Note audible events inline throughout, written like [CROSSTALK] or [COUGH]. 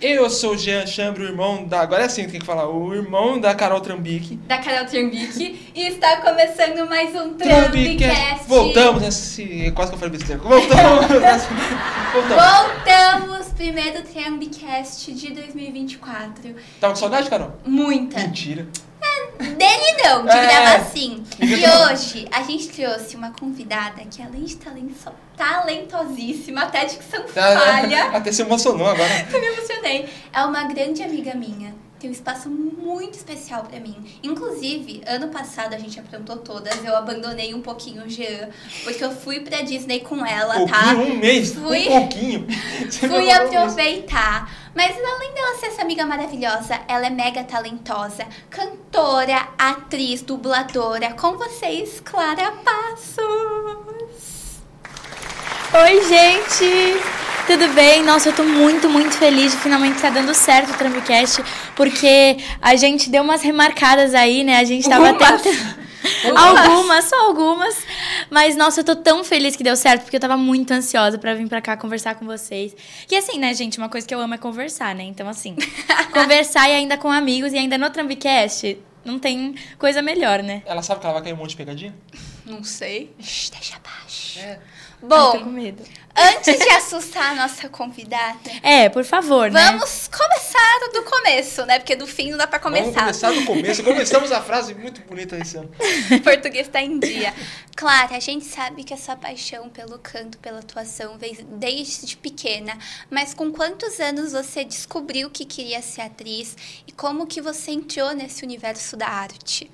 Eu sou o Jean Chambre, o irmão da. Agora é assim que tem que falar. O irmão da Carol Trambique. da Carol Trambique, e está começando mais um Trambicast. Voltamos nesse. Quase que eu falei besteira. Voltamos. [LAUGHS] Voltamos. Voltamos! Primeiro Trambicast de 2024. Tava com saudade, Carol? Muita. Mentira. Dele não, de É. gravar sim. E [LAUGHS] hoje a gente trouxe uma convidada que além de talento, talentosíssima, até dicção Tá, falha. Até se emocionou agora. [LAUGHS] Eu me emocionei. É uma grande amiga minha. Tem um espaço muito especial pra mim. Inclusive, ano passado a gente aprontou todas. Eu abandonei um pouquinho o Jean, porque eu fui pra Disney com ela, tá? Um mês. Fui- Um pouquinho. [LAUGHS] Você Fui aproveitar. Mas além dela ser essa amiga maravilhosa, ela é mega talentosa, cantora, atriz, dubladora. Com vocês, Clara Passos. Oi, gente! Tudo bem? Nossa, eu tô muito, muito feliz de finalmente estar dando certo o Trampcast, porque a gente deu umas remarcadas aí, né? A gente tava Algumas. tentando. Algumas, só algumas. Mas, nossa, eu tô tão feliz que deu certo, porque eu tava muito ansiosa pra vir pra cá conversar com vocês. Que assim, né, gente, uma coisa que eu amo é conversar, né? Então, assim, [LAUGHS] conversar e ainda com amigos e ainda no Trampcast, não tem coisa melhor, né? Ela sabe que ela vai cair um monte de pegadinha? Não sei. Shhh, deixa abaixo. É. Ai, tô com Bom, medo. antes de assustar a nossa convidada, É, por favor, né? vamos começar do começo, né? Porque do fim não dá pra Vamos começar. começar do começo. Começamos a frase muito bonita esse ano. O [LAUGHS] português tá em dia. Clara, a gente sabe que a sua paixão pelo canto, pela atuação, veio desde pequena. Mas com quantos anos você descobriu que queria ser atriz e como que você entrou nesse universo da arte?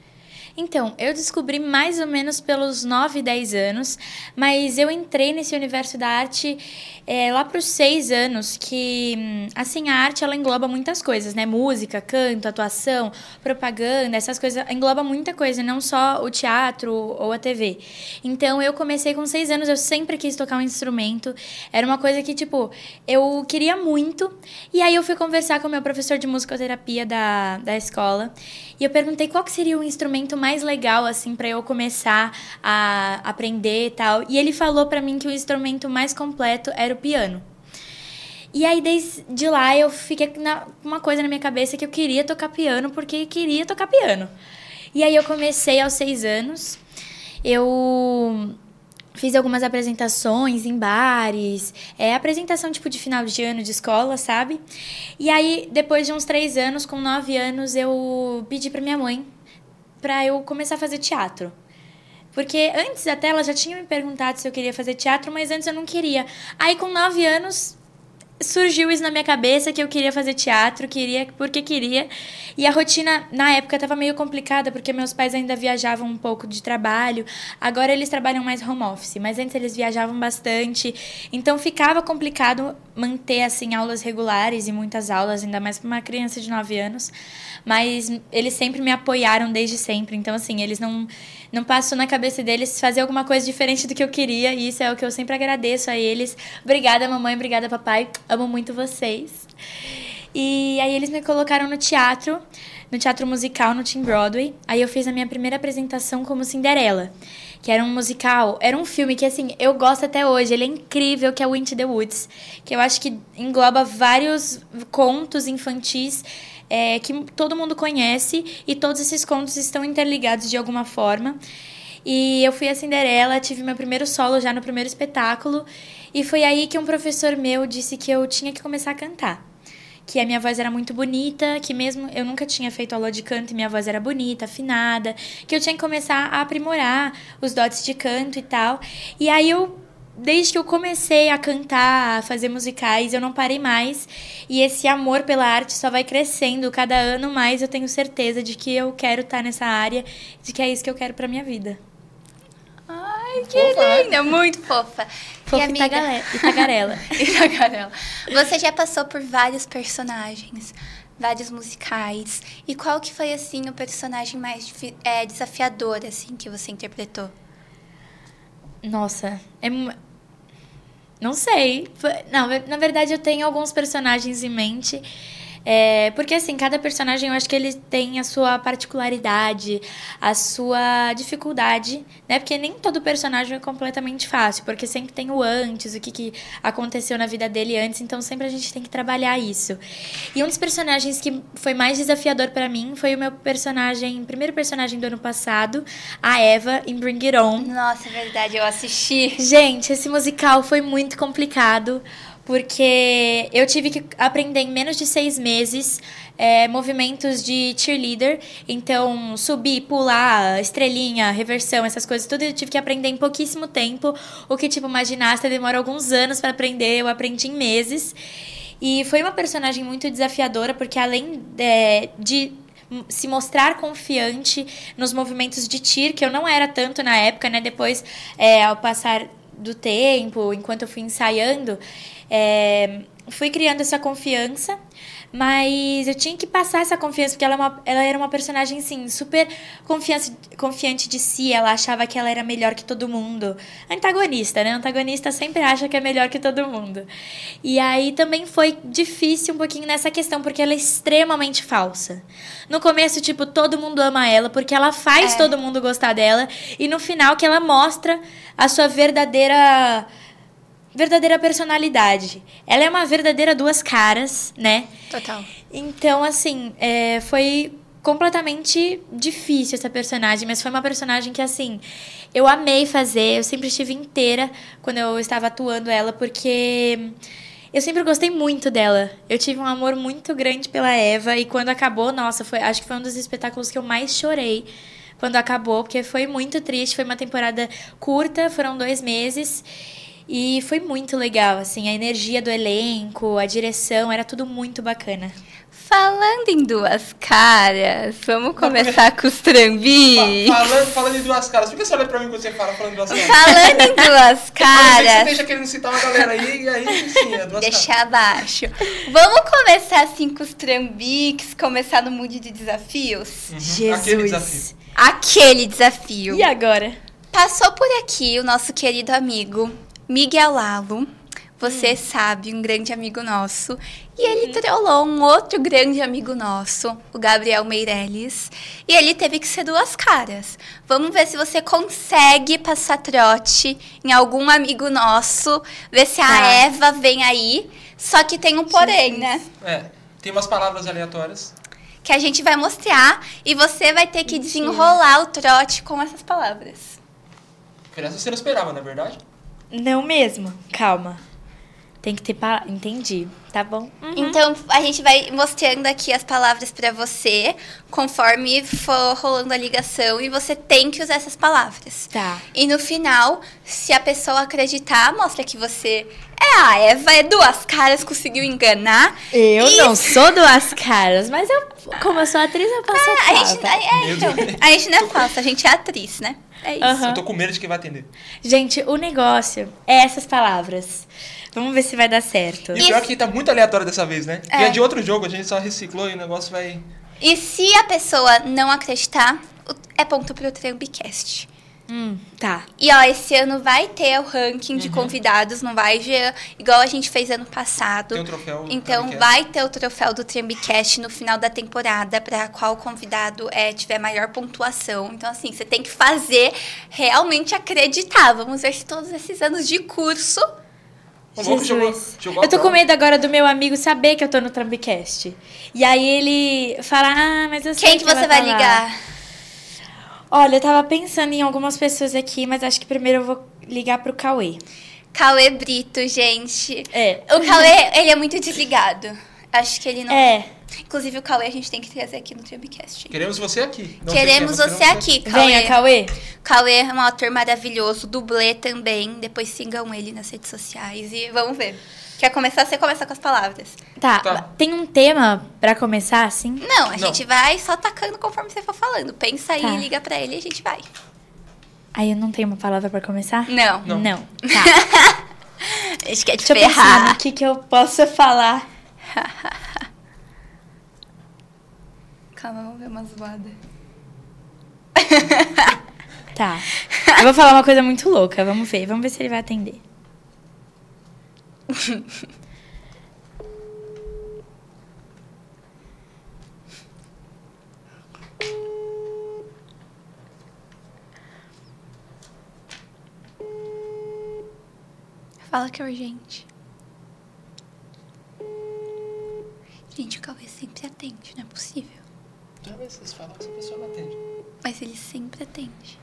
Então, eu descobri mais ou menos pelos 9, 10 anos, mas eu entrei nesse universo da arte é, lá para os 6 anos, que, assim, a arte ela engloba muitas coisas, né? Música, canto, atuação, propaganda, essas coisas, engloba muita coisa, não só o teatro ou a TV. Então, eu comecei com 6 anos, eu sempre quis tocar um instrumento, era uma coisa que, tipo, eu queria muito, e aí eu fui conversar com o meu professor de musicoterapia da, da escola, e eu perguntei qual que seria o instrumento mais legal, assim, para eu começar a aprender e tal. E ele falou para mim que o instrumento mais completo era o piano. E aí, desde lá, eu fiquei com uma coisa na minha cabeça que eu queria tocar piano, porque queria tocar piano. E aí, eu comecei aos seis anos. Eu fiz algumas apresentações em bares, é, apresentação tipo de final de ano de escola, sabe? E aí, depois de uns três anos, com nove anos, eu pedi pra minha mãe pra eu começar a fazer teatro. Porque antes até ela já tinha me perguntado se eu queria fazer teatro, mas antes eu não queria. Aí com nove anos surgiu isso na minha cabeça que eu queria fazer teatro, queria porque queria. E a rotina na época estava meio complicada porque meus pais ainda viajavam um pouco de trabalho. Agora eles trabalham mais home office, mas antes eles viajavam bastante. Então ficava complicado manter assim aulas regulares e muitas aulas, ainda mais para uma criança de 9 anos. Mas eles sempre me apoiaram desde sempre. Então assim, eles não não passou na cabeça deles fazer alguma coisa diferente do que eu queria, e isso é o que eu sempre agradeço a eles. Obrigada, mamãe, obrigada, papai. Amo muito vocês. E aí eles me colocaram no teatro, no teatro musical, no Team Broadway. Aí eu fiz a minha primeira apresentação como Cinderela, que era um musical, era um filme que assim, eu gosto até hoje, ele é incrível, que é o Into the Woods, que eu acho que engloba vários contos infantis é, que todo mundo conhece e todos esses contos estão interligados de alguma forma. E eu fui a Cinderela, tive meu primeiro solo já no primeiro espetáculo, e foi aí que um professor meu disse que eu tinha que começar a cantar. Que a minha voz era muito bonita, que mesmo eu nunca tinha feito aula de canto e minha voz era bonita, afinada, que eu tinha que começar a aprimorar os dotes de canto e tal. E aí eu desde que eu comecei a cantar, a fazer musicais, eu não parei mais. E esse amor pela arte só vai crescendo. Cada ano mais eu tenho certeza de que eu quero estar nessa área, de que é isso que eu quero pra minha vida. Ai, que Fofa, linda, muito fofa. Fofa e amiga, tagale- e [LAUGHS] tagarela. E tagarela. Você já passou por vários personagens, vários musicais. E qual que foi, assim, o personagem mais é, desafiador, assim, que você interpretou? Nossa, é. Não sei. Não, na verdade eu tenho alguns personagens em mente. É, porque, assim, cada personagem eu acho que ele tem a sua particularidade, a sua dificuldade, né? Porque nem todo personagem é completamente fácil, porque sempre tem o antes, o que, que aconteceu na vida dele antes, então sempre a gente tem que trabalhar isso. E um dos personagens que foi mais desafiador para mim foi o meu personagem, primeiro personagem do ano passado, a Eva, em Bring It On. Nossa, é verdade, eu assisti. Gente, esse musical foi muito complicado porque eu tive que aprender em menos de seis meses é, movimentos de cheerleader. Então, subir, pular, estrelinha, reversão, essas coisas, tudo eu tive que aprender em pouquíssimo tempo. O que, tipo, uma ginasta demora alguns anos para aprender, eu aprendi em meses. E foi uma personagem muito desafiadora, porque além de, de se mostrar confiante nos movimentos de tir, que eu não era tanto na época, né? Depois, é, ao passar do tempo, enquanto eu fui ensaiando, é, fui criando essa confiança, mas eu tinha que passar essa confiança, porque ela, é uma, ela era uma personagem, assim, super confiança, confiante de si, ela achava que ela era melhor que todo mundo. Antagonista, né? Antagonista sempre acha que é melhor que todo mundo. E aí também foi difícil um pouquinho nessa questão, porque ela é extremamente falsa. No começo, tipo, todo mundo ama ela, porque ela faz é. todo mundo gostar dela, e no final que ela mostra a sua verdadeira verdadeira personalidade. Ela é uma verdadeira duas caras, né? Total. Então, assim, é, foi completamente difícil essa personagem, mas foi uma personagem que, assim, eu amei fazer. Eu sempre estive inteira quando eu estava atuando ela, porque eu sempre gostei muito dela. Eu tive um amor muito grande pela Eva e quando acabou, nossa, foi, acho que foi um dos espetáculos que eu mais chorei quando acabou, porque foi muito triste. Foi uma temporada curta, foram dois meses. E foi muito legal, assim, a energia do elenco, a direção, era tudo muito bacana. Falando em duas caras, vamos começar com os trambi. [LAUGHS] Falando, falando em duas caras, por que você olha pra mim quando você fala falando em duas caras? Falando em duas [LAUGHS] caras. Você deixa querendo citar uma galera aí, e aí sim, é duas Deixa caras. abaixo. Vamos começar assim com os trambiques, começar no mood de desafios? Uhum. Jesus. Aquele desafio. Aquele desafio. E agora? Passou por aqui o nosso querido amigo Miguel Lalo. Você hum. sabe, um grande amigo nosso. E ele uhum. trollou um outro grande amigo nosso, o Gabriel Meirelles. E ele teve que ser duas caras. Vamos ver se você consegue passar trote em algum amigo nosso. Ver se a tá. Eva vem aí. Só que tem um porém, né? É, tem umas palavras aleatórias. Que a gente vai mostrar. E você vai ter que Mentira. desenrolar o trote com essas palavras. Essa você não esperava, não é verdade? Não mesmo. Calma. Tem que ter pa... Entendi. Tá bom. Uhum. Então, a gente vai mostrando aqui as palavras para você, conforme for rolando a ligação, e você tem que usar essas palavras. Tá. E no final, se a pessoa acreditar, mostra que você é a Eva, é duas caras, conseguiu enganar. Eu e... não [LAUGHS] sou duas caras, mas eu, como eu sou atriz, eu posso ah, a, gente, é, é, então, a gente não é falsa, a gente é atriz, né? É isso. Uhum. Eu tô com medo de quem vai atender. Gente, o negócio é essas palavras. Vamos ver se vai dar certo. E o pior que tá muito aleatório dessa vez, né? É. E é de outro jogo, a gente só reciclou e o negócio vai. E se a pessoa não acreditar, é ponto pro Trambicast. Hum, tá. E ó, esse ano vai ter o ranking de uhum. convidados, não vai Jean, igual a gente fez ano passado. Tem um troféu. Então vai ter o troféu do Trambicast no final da temporada para qual convidado é tiver maior pontuação. Então assim, você tem que fazer realmente acreditar. Vamos ver se todos esses anos de curso Eu tô com medo agora do meu amigo saber que eu tô no Trambicast. E aí ele fala, ah, mas eu sei Quem que, que você vai, vai ligar? Olha, eu tava pensando em algumas pessoas aqui, mas acho que primeiro eu vou ligar pro Cauê. Cauê Brito, gente. É. O Cauê, ele é muito desligado. Acho que ele não. É. Inclusive, o Cauê a gente tem que trazer aqui no Tribcast. Queremos você aqui. Não queremos você queremos aqui, Cauê. Venha, Cauê. Cauê é um ator maravilhoso, dublê também. Depois sigam ele nas redes sociais e vamos ver. Quer começar? Você começa com as palavras. Tá. tá. Tem um tema para começar, assim? Não, a Não. gente vai só tacando conforme você for falando. Pensa aí, tá. liga para ele e a gente vai. Aí eu não tenho uma palavra para começar? Não. Não. Não. Tá. [LAUGHS] Acho que é de Deixa ferrar. o que, que eu posso falar. [LAUGHS] Calma, vamos ver uma zoada. [LAUGHS] Tá. Eu vou falar uma coisa muito louca. Vamos ver. Vamos ver se ele vai atender. Fala que é urgente. Gente, o Cauê sempre atende, não é possível. Toda vez que vocês falam, essa pessoa não atende. Mas ele sempre atende.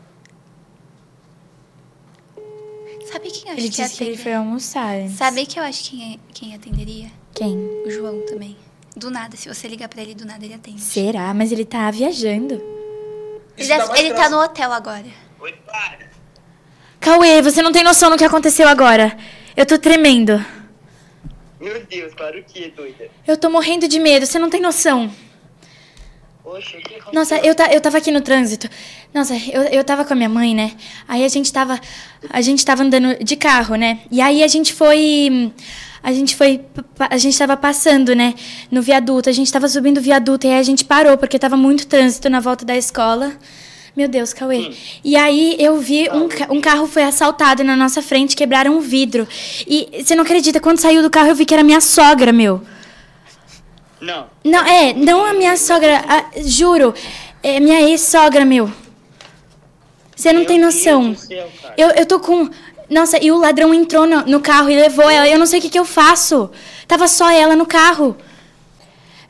Sabe quem eu acho Ele que disse que ele foi almoçar. antes. Sabe quem eu acho quem, é- quem atenderia? Quem? O João também. Do nada, se você ligar pra ele, do nada ele atende. Será? Mas ele tá viajando. Isso Ele, ele tá no hotel agora. Oi, para. Cauê, você não tem noção do que aconteceu agora. Eu tô tremendo. Meu Deus, para o que, doida? Eu tô morrendo de medo, você não tem noção. Poxa, o que aconteceu? Nossa, eu, ta, eu tava aqui no trânsito. Nossa, eu, eu tava com a minha mãe, né? Aí a gente tava. A gente tava andando de carro, né? E aí a gente foi. A gente foi. A gente tava passando, né? No viaduto. A gente tava subindo o viaduto e aí a gente parou, porque tava muito trânsito na volta da escola. Meu Deus, Cauê. E aí eu vi um, um carro foi assaltado na nossa frente, quebraram um vidro. E você não acredita, quando saiu do carro eu vi que era minha sogra, meu. Não. Não, é, não a minha sogra, a- juro. É minha ex-sogra, meu. Você não Meu tem noção. céu. Eu, eu tô com. Nossa, e o ladrão entrou no, no carro e levou ela. Eu não sei o que, que eu faço. Tava só ela no carro.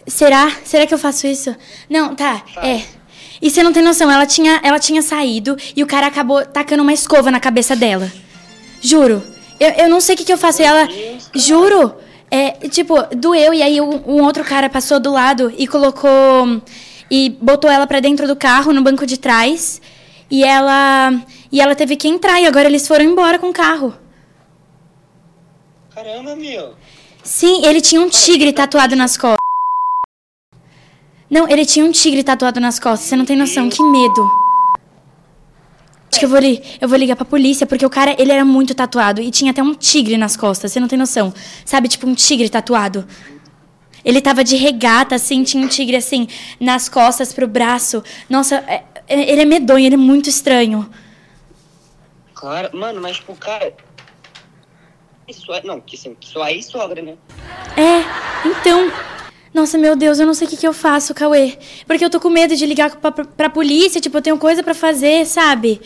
Será? Será que eu faço isso? Não, tá. É. E você não tem noção, ela tinha, ela tinha saído e o cara acabou tacando uma escova na cabeça dela. Juro. Eu, eu não sei o que, que eu faço. E ela. Juro. É, tipo, doeu e aí um, um outro cara passou do lado e colocou. E botou ela pra dentro do carro, no banco de trás. E ela. E ela teve que entrar e agora eles foram embora com o carro. Caramba, meu. Sim, ele tinha um tigre tatuado nas costas. Não, ele tinha um tigre tatuado nas costas. Você não tem noção, que medo. Acho que eu vou, li eu vou ligar pra polícia, porque o cara, ele era muito tatuado e tinha até um tigre nas costas. Você não tem noção. Sabe, tipo um tigre tatuado. Ele tava de regata, assim, tinha um tigre, assim, nas costas, pro braço. Nossa, é- é- ele é medonho, ele é muito estranho. Claro, mano, mas tipo, cara. Isso é. Não, que assim, que sua ex-sogra, né? É, então. Nossa, meu Deus, eu não sei o que, que eu faço, Cauê. Porque eu tô com medo de ligar pra, pra, pra polícia, tipo, eu tenho coisa pra fazer, sabe?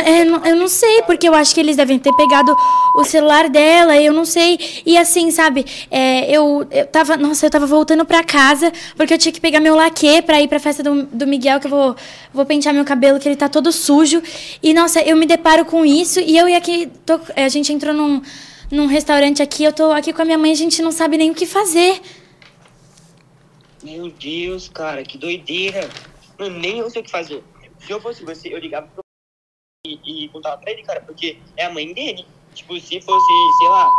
É, não- eu não sei, porque eu acho que eles devem ter pegado o celular dela, eu não sei. E assim, sabe, é, eu, eu tava. Nossa, eu tava voltando pra casa, porque eu tinha que pegar meu laque pra ir pra festa do, do Miguel, que eu vou, vou pentear meu cabelo, que ele tá todo sujo. E, nossa, eu me deparo com isso, e eu e aqui. tô- é, a gente entrou num, num restaurante aqui, eu tô aqui com a minha mãe, a gente não sabe nem o que fazer. Meu Deus, cara, que doideira. Mano, nem eu sei o que fazer. Se eu fosse você, eu ligava pro e, e contava pra ele, cara, porque é a mãe dele. Tipo, se fosse, sei lá.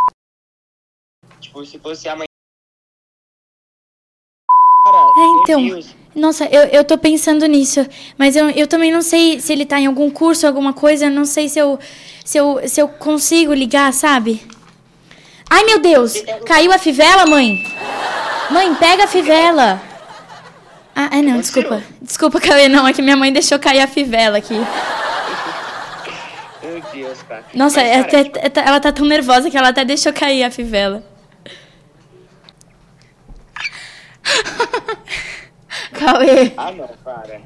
Tipo, se fosse a mãe. Cara, É, então. Deus. Nossa, eu, eu tô pensando nisso. Mas eu, eu também não sei se ele tá em algum curso, alguma coisa. Não sei se eu, se eu, se eu consigo ligar, sabe? Ai, meu Deus! Caiu a fivela, mãe? Mãe, pega a fivela! Ah, ai, não, desculpa. Desculpa, [LAUGHS] Cauê, não. É que minha mãe deixou cair a fivela aqui. Meu Deus, cara. Nossa, Mas, é é- ela tá tão nervosa que ela até deixou cair a fivela. [LAUGHS] Cauê. Ah, não, para.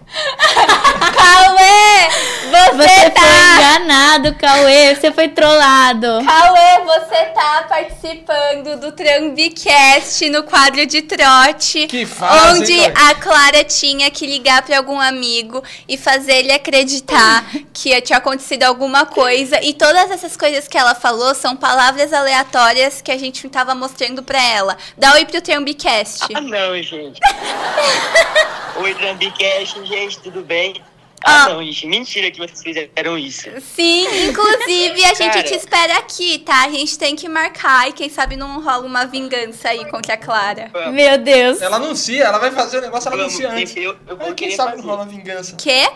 Cauê! Você, Você tá. foi enganado, Cauê. Você foi trollado. Cauê, você tá participando do Trambicast no quadro de trote. Que fase, Onde hein, a Clara tinha que ligar pra algum amigo e fazer ele acreditar [LAUGHS] que tinha acontecido alguma coisa. E todas essas coisas que ela falou são palavras aleatórias que a gente tava mostrando pra ela. Dá oi pro Trambicast. Ah, não, gente. [LAUGHS] Oi, Trambicast, gente, tudo bem? Ah. Ah, não, gente, mentira que vocês fizeram isso. Sim, inclusive a [LAUGHS] gente Cara. te espera aqui, tá? A gente tem que marcar e quem sabe não rola uma vingança aí contra a Clara. Vamos, Meu Deus. Ela anuncia, ela vai fazer o negócio, ela vamos, anuncia antes. eu, eu vou Aí, quem sabe fazer. não rola vingança. Quê?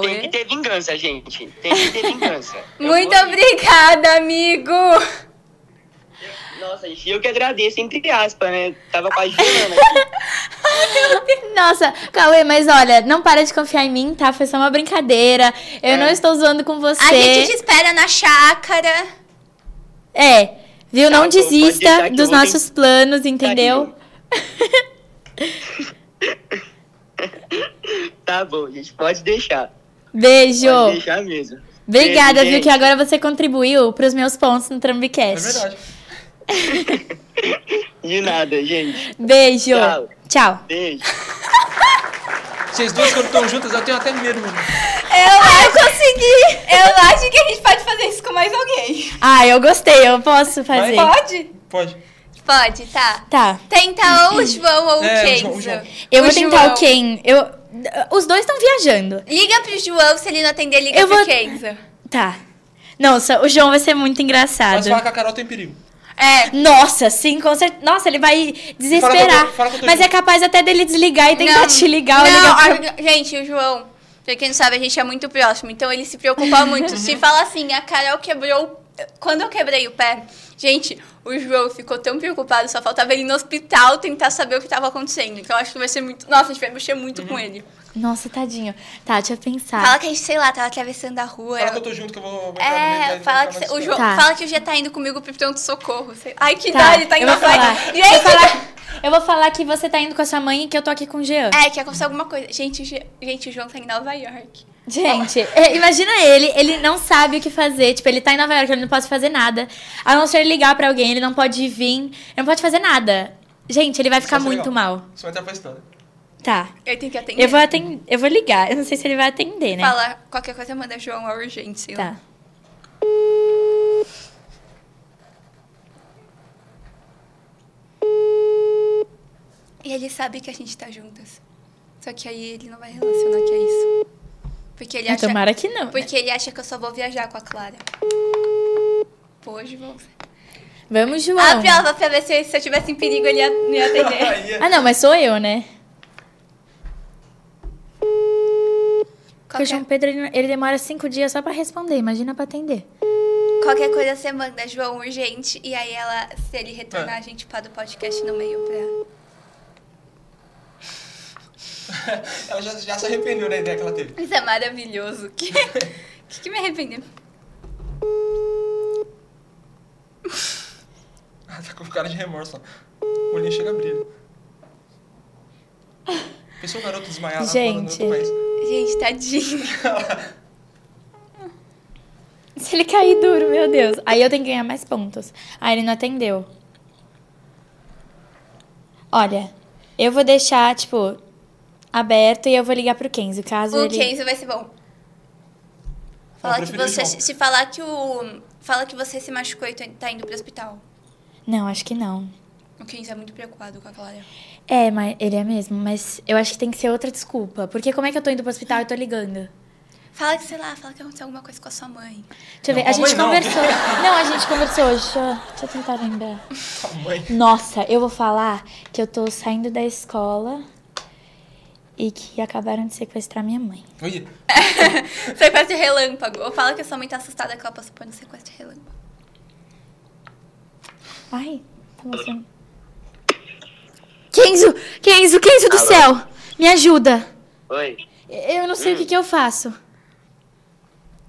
Tem que ter vingança, gente. Tem que ter vingança. [LAUGHS] Muito obrigada, amigo! Nossa, gente, eu que agradeço, entre aspas, né? Tava quase [LAUGHS] chorando. Nossa, Cauê, mas olha, não para de confiar em mim, tá? Foi só uma brincadeira. Eu É. não estou zoando com você. A gente te espera na chácara. É, viu? Tá não desista dos nossos planos, entendeu? [LAUGHS] Tá bom, gente, pode deixar. Beijo. Pode deixar mesmo. Obrigada, Beijo, viu? Que agora você contribuiu pros meus pontos no É Trambicast. verdade. [LAUGHS] De nada, gente. Beijo. Tchau. Tchau. Beijo. Vocês duas, quando estão juntas, eu tenho até medo, mano. Eu acho consegui! Eu [LAUGHS] acho que a gente pode fazer isso com mais alguém. Ah, eu gostei. Eu posso fazer. Pode? Pode. Pode, tá. Tá. Tenta ou o João ou É, o o Kenzo. João, o João. Eu O vou tentar João. o Ken. Eu... Os dois estão viajando. Liga pro João, se ele não atender, liga Eu pro vou- Kenzo. Tá. Nossa, o João vai ser muito Mas engraçado. falar que a Carol tem perigo. É. Nossa, sim, com certeza. Nossa, ele vai desesperar. Fala fala Mas é capaz até dele desligar e tentar Não. te ligar Não, ligar pro... a- gente, o João, pra quem não sabe, a gente é muito próximo, então ele se preocupa muito. se fala assim, a Carol quebrou. Quando eu quebrei o pé, gente, o João ficou tão preocupado, só faltava ele no hospital tentar saber o que tava acontecendo. Então eu acho que vai ser muito. Nossa, a gente vai mexer muito Uhum. com ele. Nossa, tadinho. Tá, deixa eu pensar. Fala que a gente, sei lá, tava atravessando a rua. Fala que eu tô junto, que eu vou É, fala que, o João, Tá. fala que o G tá indo comigo pro pronto-socorro. sei- Ai, que Tá, dó, ele tá eu indo vou pra falar. Gente, Eu vou falar, eu vou falar que você tá indo com a sua mãe e que eu tô aqui com o Jean. É, que aconteceu alguma coisa. Gente, o, G- gente, o João tá em Nova York. Gente, é, imagina ele, ele não sabe o que fazer. Tipo, ele tá em Nova York, ele não pode fazer nada. A não ser ele ligar pra alguém, ele não pode vir, ele não pode fazer nada. Gente, ele vai ficar muito legal. mal. Você vai entrar pra história. Tá. Eu tenho que atender. Eu vou, atend... eu vou ligar. Eu não sei se ele vai atender, né? Fala, qualquer coisa manda João, é urgente, sei lá. Tá. E ele sabe que a gente tá juntas. Só que aí ele não vai relacionar que é isso. Porque ele acha, Tomara que não. né? porque ele acha que eu só vou viajar com a Clara. Pô, João. Vamos, João. A prova pra ver se, se eu tivesse em perigo ele ia, não ia atender. [LAUGHS] É- Ah, não, mas sou eu, né? Porque o João Pedro, ele, ele demora cinco dias só pra responder. Imagina pra atender. qualquer coisa você manda João urgente. E aí ela, se ele retornar, É. a gente para o podcast no meio pra. [LAUGHS] Ela já, já se arrependeu da ideia que ela teve. Isso é maravilhoso. Que, [LAUGHS] que, que me arrependeu? [LAUGHS] Tá com cara de remorso lá. O olhinho chega a brilho. Pensou o garoto desmaiado Gente. Gente, tadinho. [LAUGHS] Se ele cair duro, meu Deus. Aí eu tenho que ganhar mais pontos. Ah, ele não atendeu. Olha, eu vou deixar, tipo, aberto e eu vou ligar pro Kenzo, caso O ele... Kenzo vai ser bom. Falar que prefiro você, João. se falar que o. Fala que você se machucou e tá indo pro hospital. Não, acho que não. O Kenzo é muito preocupado com a Clara. É, mas ele é mesmo, mas eu acho que tem que ser outra desculpa. Porque como é que eu tô indo pro hospital e tô ligando? Fala que, sei lá, fala que aconteceu alguma coisa com a sua mãe. Deixa eu ver, Não, a gente não. conversou. Não, a gente conversou hoje. Deixa eu, deixa eu tentar lembrar. [LAUGHS] Sua mãe. Nossa, eu vou falar que eu tô saindo da escola e que acabaram de sequestrar minha mãe. Oi. [LAUGHS] sequestro relâmpago. Ou fala que a sua mãe tá assustada que ela passou por um sequestro relâmpago. Ai, tá mostrando. Kenzo! Kenzo, Kenzo do Alô? céu! Me ajuda! Oi. Eu não sei o que, que eu faço.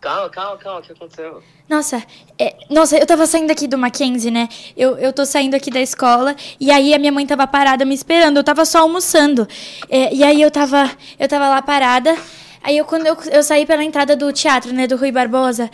Calma, calma, calma. O que aconteceu? Nossa, é, nossa, eu tava saindo aqui do Mackenzie, né? Eu, eu tô saindo aqui da escola e aí a minha mãe tava parada me esperando. Eu tava só almoçando. É, e aí eu tava, eu tava lá parada. Aí eu, quando eu, eu saí pela entrada do teatro, né, do Rui Barbosa,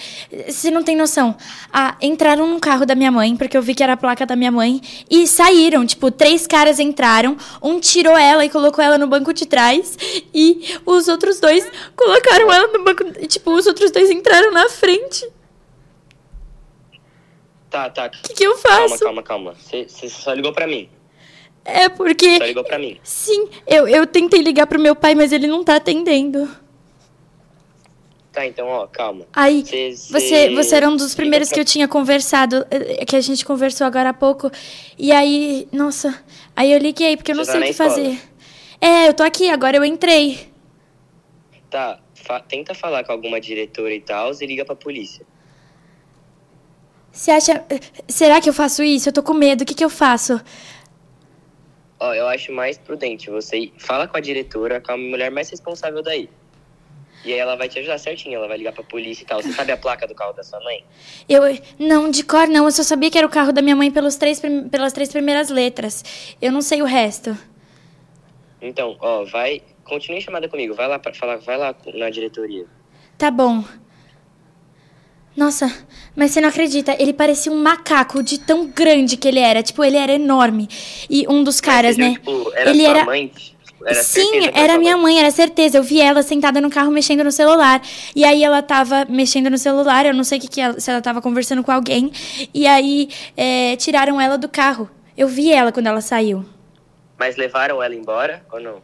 você não tem noção. Ah, entraram no carro da minha mãe, porque eu vi que era a placa da minha mãe, e saíram. Tipo, três caras entraram, um tirou ela e colocou ela no banco de trás, e os outros dois colocaram ela no banco. e, Tipo, os outros dois entraram na frente. Tá, tá. O que, que eu Calma, faço? calma, calma. Você você só ligou pra mim. É porque. Só ligou pra mim. Sim, eu, eu tentei ligar pro meu pai, mas ele não tá atendendo. Tá, então, ó, calma. Aí, Cê- você, cê- você era um dos primeiros que eu tinha conversado, eh, que a gente conversou agora há pouco. E aí, nossa, aí eu liguei, porque eu não Você sei tá o que fazer. É, eu tô aqui, agora eu entrei. Tá, fa- tenta falar com alguma diretora e tal e liga pra polícia. Você acha. eh, Será que eu faço isso? Eu tô com medo, o que, que eu faço? Ó, eu acho mais prudente você ir- fala com a diretora, com a mulher mais responsável daí. E aí ela vai te ajudar certinho, ela vai ligar pra polícia e tal. Você sabe a placa do carro da sua mãe? Eu. Não, de cor não, eu só sabia que era o carro da minha mãe pelos três, pelas três primeiras letras. Eu não sei o resto. Então, ó, vai. Continue chamada comigo. Vai lá pra falar, vai lá na diretoria. Tá bom. Nossa, mas você não acredita, ele parecia um macaco de tão grande que ele era. Tipo, ele era enorme. E um dos caras, Mas, né? Tipo, era ele era. mãe? Era Sim, era minha mãe, era certeza. Eu vi ela sentada no carro mexendo no celular. E aí ela tava mexendo no celular, eu não sei que, que ela, se ela tava conversando com alguém. E aí é, tiraram ela do carro. Eu vi ela quando ela saiu. Mas levaram ela embora ou não?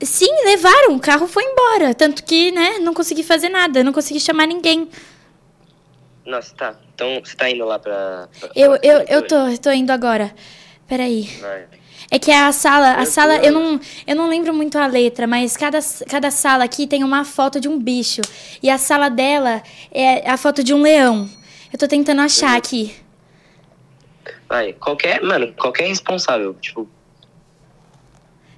Sim, levaram, o carro foi embora. Tanto que, né, não consegui fazer nada, não consegui chamar ninguém. Nossa, tá. Então você tá indo lá pra. pra Eu, eu, eu tô, eu tô indo agora. Peraí. Vai. É que a sala, a Meu sala, eu não, eu não lembro muito a letra, mas cada, cada sala aqui tem uma foto de um bicho. E a sala dela é a foto de um leão. Eu tô tentando achar Uhum. aqui. Vai. Qualquer. Mano, qualquer responsável. Tipo,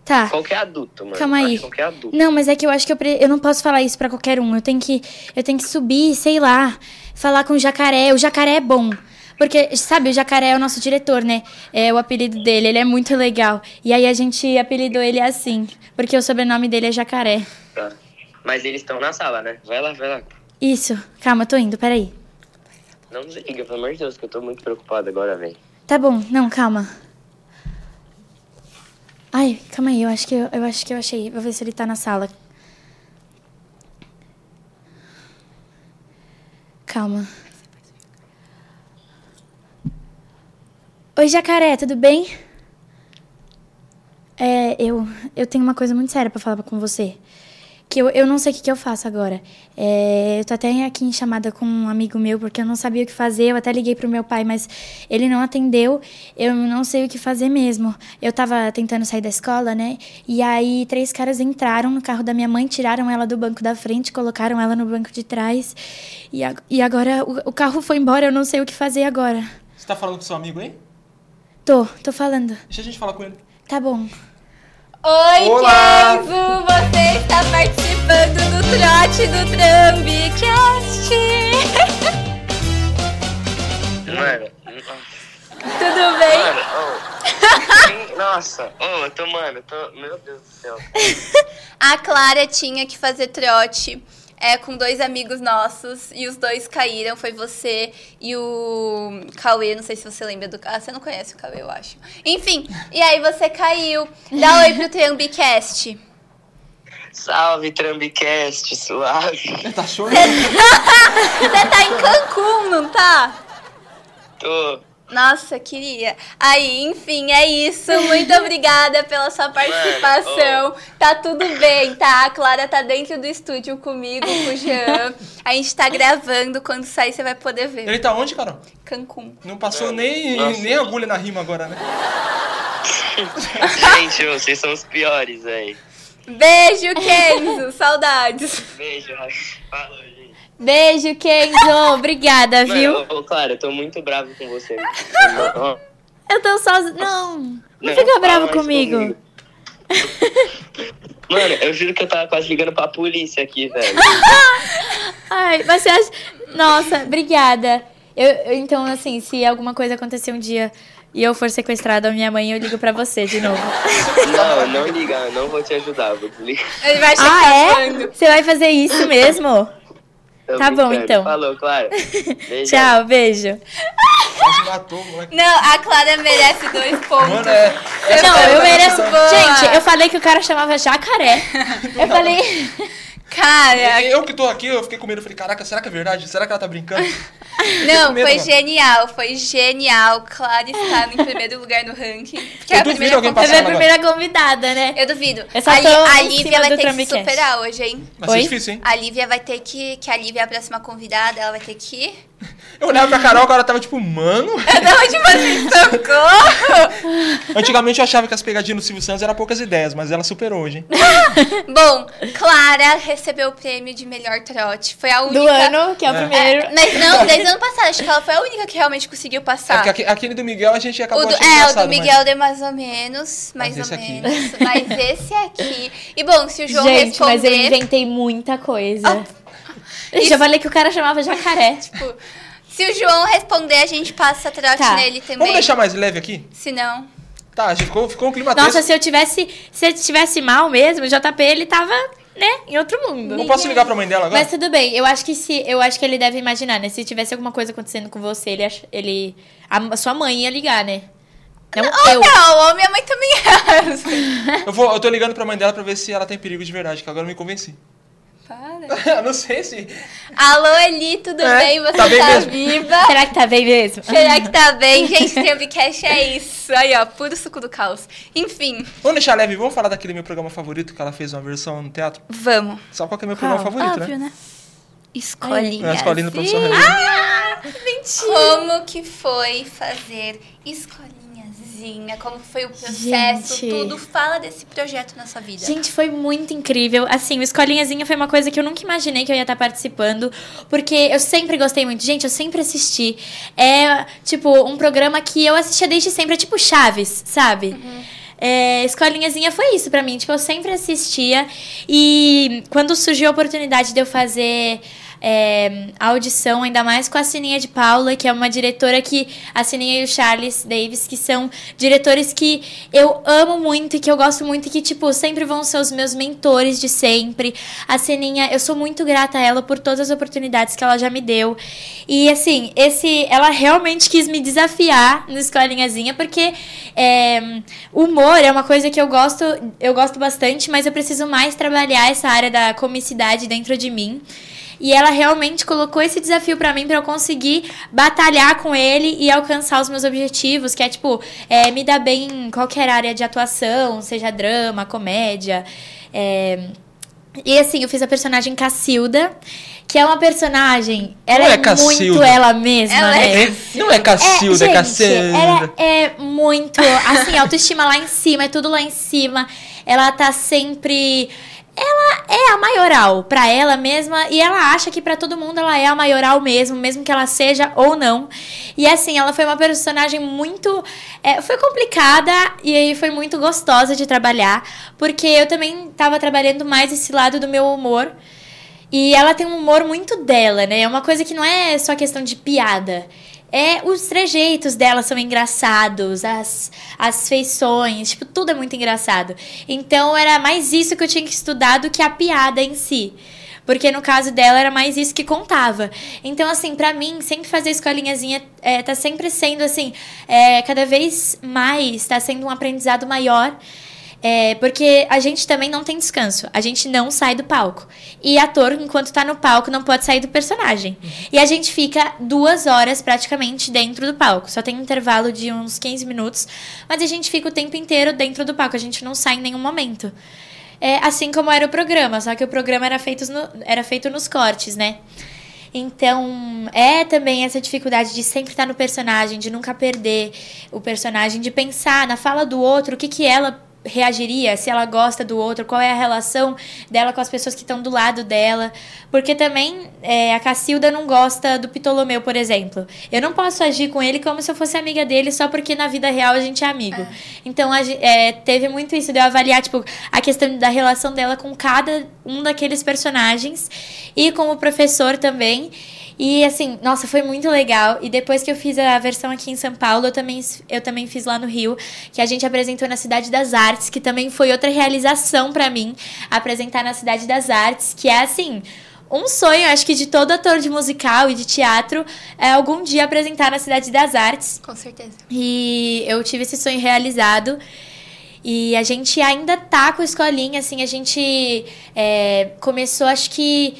Tá. qualquer adulto, mano. Calma aí. Adulto. Não, mas é que eu acho que eu, pre- eu não posso falar isso pra qualquer um. Eu tenho que eu tenho que subir, sei lá, falar com o jacaré. O jacaré é bom. Porque, sabe, o jacaré é o nosso diretor, né? É o apelido dele, ele é muito legal. E aí a gente apelidou ele assim, porque o sobrenome dele é jacaré. Tá. Mas eles estão na sala, né? Vai lá, vai lá. Isso. Calma, tô indo, peraí. Não desliga, pelo amor de Deus, que eu tô muito preocupado agora, velho. Tá bom, não, calma. Ai, calma aí, eu acho que eu, eu acho que eu achei. Vou ver se ele tá na sala. Calma. Oi, jacaré, tudo bem? É, eu, eu tenho uma coisa muito séria pra falar com você. Que eu, eu não sei o que, que eu faço agora. É, eu tô até aqui em chamada com um amigo meu, porque eu não sabia o que fazer. Eu até liguei pro meu pai, mas ele não atendeu. Eu não sei o que fazer mesmo. Eu tava tentando sair da escola, né? E aí, três caras entraram no carro da minha mãe, tiraram ela do banco da frente, colocaram ela no banco de trás. E, ag- e agora o, o carro foi embora, eu não sei o que fazer agora. Você tá falando com seu amigo aí? Tô, tô falando. Deixa a gente falar com ele. Tá bom. Oi, Olá! Kenzo! Você está participando do trote do Trambicast! Mano. Tudo bem? Mano, oh. Nossa, oh, eu tô, mano, eu tô. Meu Deus do céu. [LAUGHS] A Clara tinha que fazer trote é, com dois amigos nossos e os dois caíram. Foi você e o Cauê. Não sei se você lembra do. Ah, você não conhece o Cauê, eu acho. Enfim, e aí você caiu. Dá oi pro Trambicast. Salve, Trambicast, suave. Tá chorando? [LAUGHS] Você tá em Cancún, não tá? Tô. Nossa, queria. Aí, enfim, é isso. Muito [LAUGHS] obrigada pela sua participação. Tá tudo bem, tá? A Clara tá dentro do estúdio comigo, com o Jean. A gente tá gravando. Quando sair, você vai poder ver. Ele tá onde, Carol? Cancún. Não passou nem, nossa. nem agulha na rima agora, né? [LAUGHS] Gente, vocês são os piores, velho. Beijo, Kenzo. Saudades. Beijo, Rafa. Falou, gente. Beijo, Kenzo. [LAUGHS] Obrigada, viu? Clara, eu tô muito bravo com você. [LAUGHS] Eu tô sozinha. Não. Não não fica bravo mais comigo. [LAUGHS] Mano, eu juro que eu tava quase ligando pra polícia aqui, velho. Ai, mas você acha. Nossa, obrigada. Eu, eu- então, assim, se alguma coisa acontecer um dia e eu for sequestrada a minha mãe, eu ligo pra você de novo. Não, não liga, eu não vou te ajudar, vou desligar. Ele vai ah, checar é? quando. Você vai fazer isso mesmo? Tá bom, então. Falou, Clara. [LAUGHS] Beijo. Tchau, beijo. Quase matou, moleque. Não, a Clara merece dois pontos. Mano, é. Não, eu tá mereço. Gente, eu falei que o cara chamava jacaré. Eu falei. [LAUGHS] Cara, Eu que tô aqui, eu fiquei com medo. Falei, caraca, será que é verdade? Será que ela tá brincando? [LAUGHS] Não, medo, foi mano. genial, foi genial. Clara está em primeiro lugar no ranking. [LAUGHS] Porque Eu é a duvido primeira alguém É passar minha ela primeira convidada, né? Eu duvido. Eu só a, a Lívia vai ter que superar hoje, hein? Vai ser difícil, hein? A Lívia vai ter que. Que a Lívia é a próxima convidada, ela vai ter que. Eu olhava pra Carol, agora tava tipo, mano. Não, tipo assim, socorro! Antigamente eu achava que as pegadinhas do Silvio Santos eram poucas ideias, mas ela superou hoje, hein? [LAUGHS] Bom, Clara recebeu o prêmio de melhor trote. Foi a única. Do ano, que é o É. primeiro. É, mas não, desde o ano passado. Acho que ela foi a única que realmente conseguiu É passar. aque- aquele do Miguel a gente acabou O do, é, o do mas- Miguel deu mais ou menos, mais Mas ou aqui. menos. Mas [LAUGHS] esse aqui. E bom, se o João Gente, mas eu responder. inventei muita coisa. Ah, Eu já falei que o cara chamava jacaré. tipo, se o João responder, a gente passa trote Tá. nele também. Vamos deixar mais leve aqui? Se não. Tá, ficou, ficou um clima tenso. Nossa, se eu tivesse. Se eu tivesse mal mesmo, o JP ele tava, né, em outro mundo. Eu posso ligar pra mãe dela agora? Mas tudo bem, eu acho que se. Eu acho que ele deve imaginar, né? Se tivesse alguma coisa acontecendo com você, ele. ach- ele a, a sua mãe ia ligar, né? Não, Ou eu. não, ou minha mãe também é. Eu, vou, eu tô ligando pra mãe dela pra ver se ela tem perigo de verdade, que agora eu me convenci. Para. [LAUGHS] Eu não sei se. Alô, Eli, tudo É, bem? Você tá tá, bem mesmo? viva? [LAUGHS] Será que tá bem mesmo? Será que tá bem? [LAUGHS] Gente, Tramcast é isso. Aí, ó, puro suco do caos. Enfim, Vamos deixar leve, vamos falar daquele meu programa favorito que ela fez uma versão no teatro? vamos. Sabe qual que é meu programa favorito, Óbvio, né? né? Escolinha. É escolinha do professor. Ah, Como que foi fazer Como foi o processo? Gente. Tudo. Fala desse projeto na sua vida. Gente, foi muito incrível. Assim, o Escolinhazinha foi uma coisa que eu nunca imaginei que eu ia estar participando, porque eu sempre gostei muito. Gente, eu sempre assisti. É, tipo, um programa que eu assistia desde sempre, é tipo Chaves, sabe? É, Escolinhazinha foi isso pra mim. Tipo, eu sempre assistia. E quando surgiu a oportunidade de eu fazer é, audição, ainda mais com a Sininha de Paula, que é uma diretora que. A Sininha e o Charles Davis, que são diretores que eu amo muito e que eu gosto muito e que, tipo, sempre vão ser os meus mentores de sempre. A Sininha, eu sou muito grata a ela por todas as oportunidades que ela já me deu. E, assim, esse. Ela realmente quis me desafiar no Escolinhazinha, porque é, humor é uma coisa que eu gosto, eu gosto bastante, mas eu preciso mais trabalhar essa área da comicidade dentro de mim. E ela realmente colocou esse desafio pra mim pra eu conseguir batalhar com ele e alcançar os meus objetivos, que é tipo, é, me dar bem em qualquer área de atuação, seja drama, comédia. é. E assim, eu fiz a personagem Cacilda, que é uma personagem. Ela Não é é, Cacilda. muito ela mesma, Ela né? é- É, não é Cacilda, é, gente, Cacilda. Ela é muito. Assim, autoestima lá em cima, é tudo lá em cima. Ela tá sempre. Ela é a maioral pra ela mesma e ela acha que pra todo mundo ela é a maioral mesmo, mesmo que ela seja ou não. E assim, ela foi uma personagem muito. é, foi complicada e aí foi muito gostosa de trabalhar, porque eu também tava trabalhando mais esse lado do meu humor. E ela tem um humor muito dela, né? É uma coisa que não é só questão de piada. É, os trejeitos dela são engraçados, as, as feições, tipo, tudo é muito engraçado. Então era mais isso que eu tinha que estudar do que a piada em si. Porque no caso dela era mais isso que contava. Então, assim, pra mim, sempre fazer escolinhazinha é, tá sempre sendo, assim, é, cada vez mais, tá sendo um aprendizado maior. É, porque a gente também não tem descanso. A gente não sai do palco. E ator, enquanto tá no palco, não pode sair do personagem. E a gente fica duas horas praticamente dentro do palco. Só tem um intervalo de uns 15 minutos. Mas a gente fica o tempo inteiro dentro do palco. A gente não sai em nenhum momento. É, assim como era o programa, só que o programa era feito, no, era feito nos cortes, né? Então, é também essa dificuldade de sempre estar no personagem, de nunca perder o personagem, de pensar na fala do outro, o que, que ela reagiria, se ela gosta do outro, qual é a relação dela com as pessoas que estão do lado dela. Porque também é, a Cacilda não gosta do Ptolomeu, por exemplo. Eu não posso agir com ele como se eu fosse amiga dele só porque na vida real a gente é amigo. Então a é, teve muito isso de eu avaliar tipo, a questão da relação dela com cada um daqueles personagens e com o professor também. E assim, nossa, foi muito legal. E depois que eu fiz a versão aqui em São Paulo, eu também, eu também fiz lá no Rio, que a gente apresentou na Cidade das Artes, que também foi outra realização pra mim, apresentar na Cidade das Artes, que é assim, um sonho, acho que de todo ator de musical e de teatro, é algum dia apresentar na Cidade das Artes. Com certeza. E eu tive esse sonho realizado. E a gente ainda tá com a escolinha, assim, a gente é, começou, acho que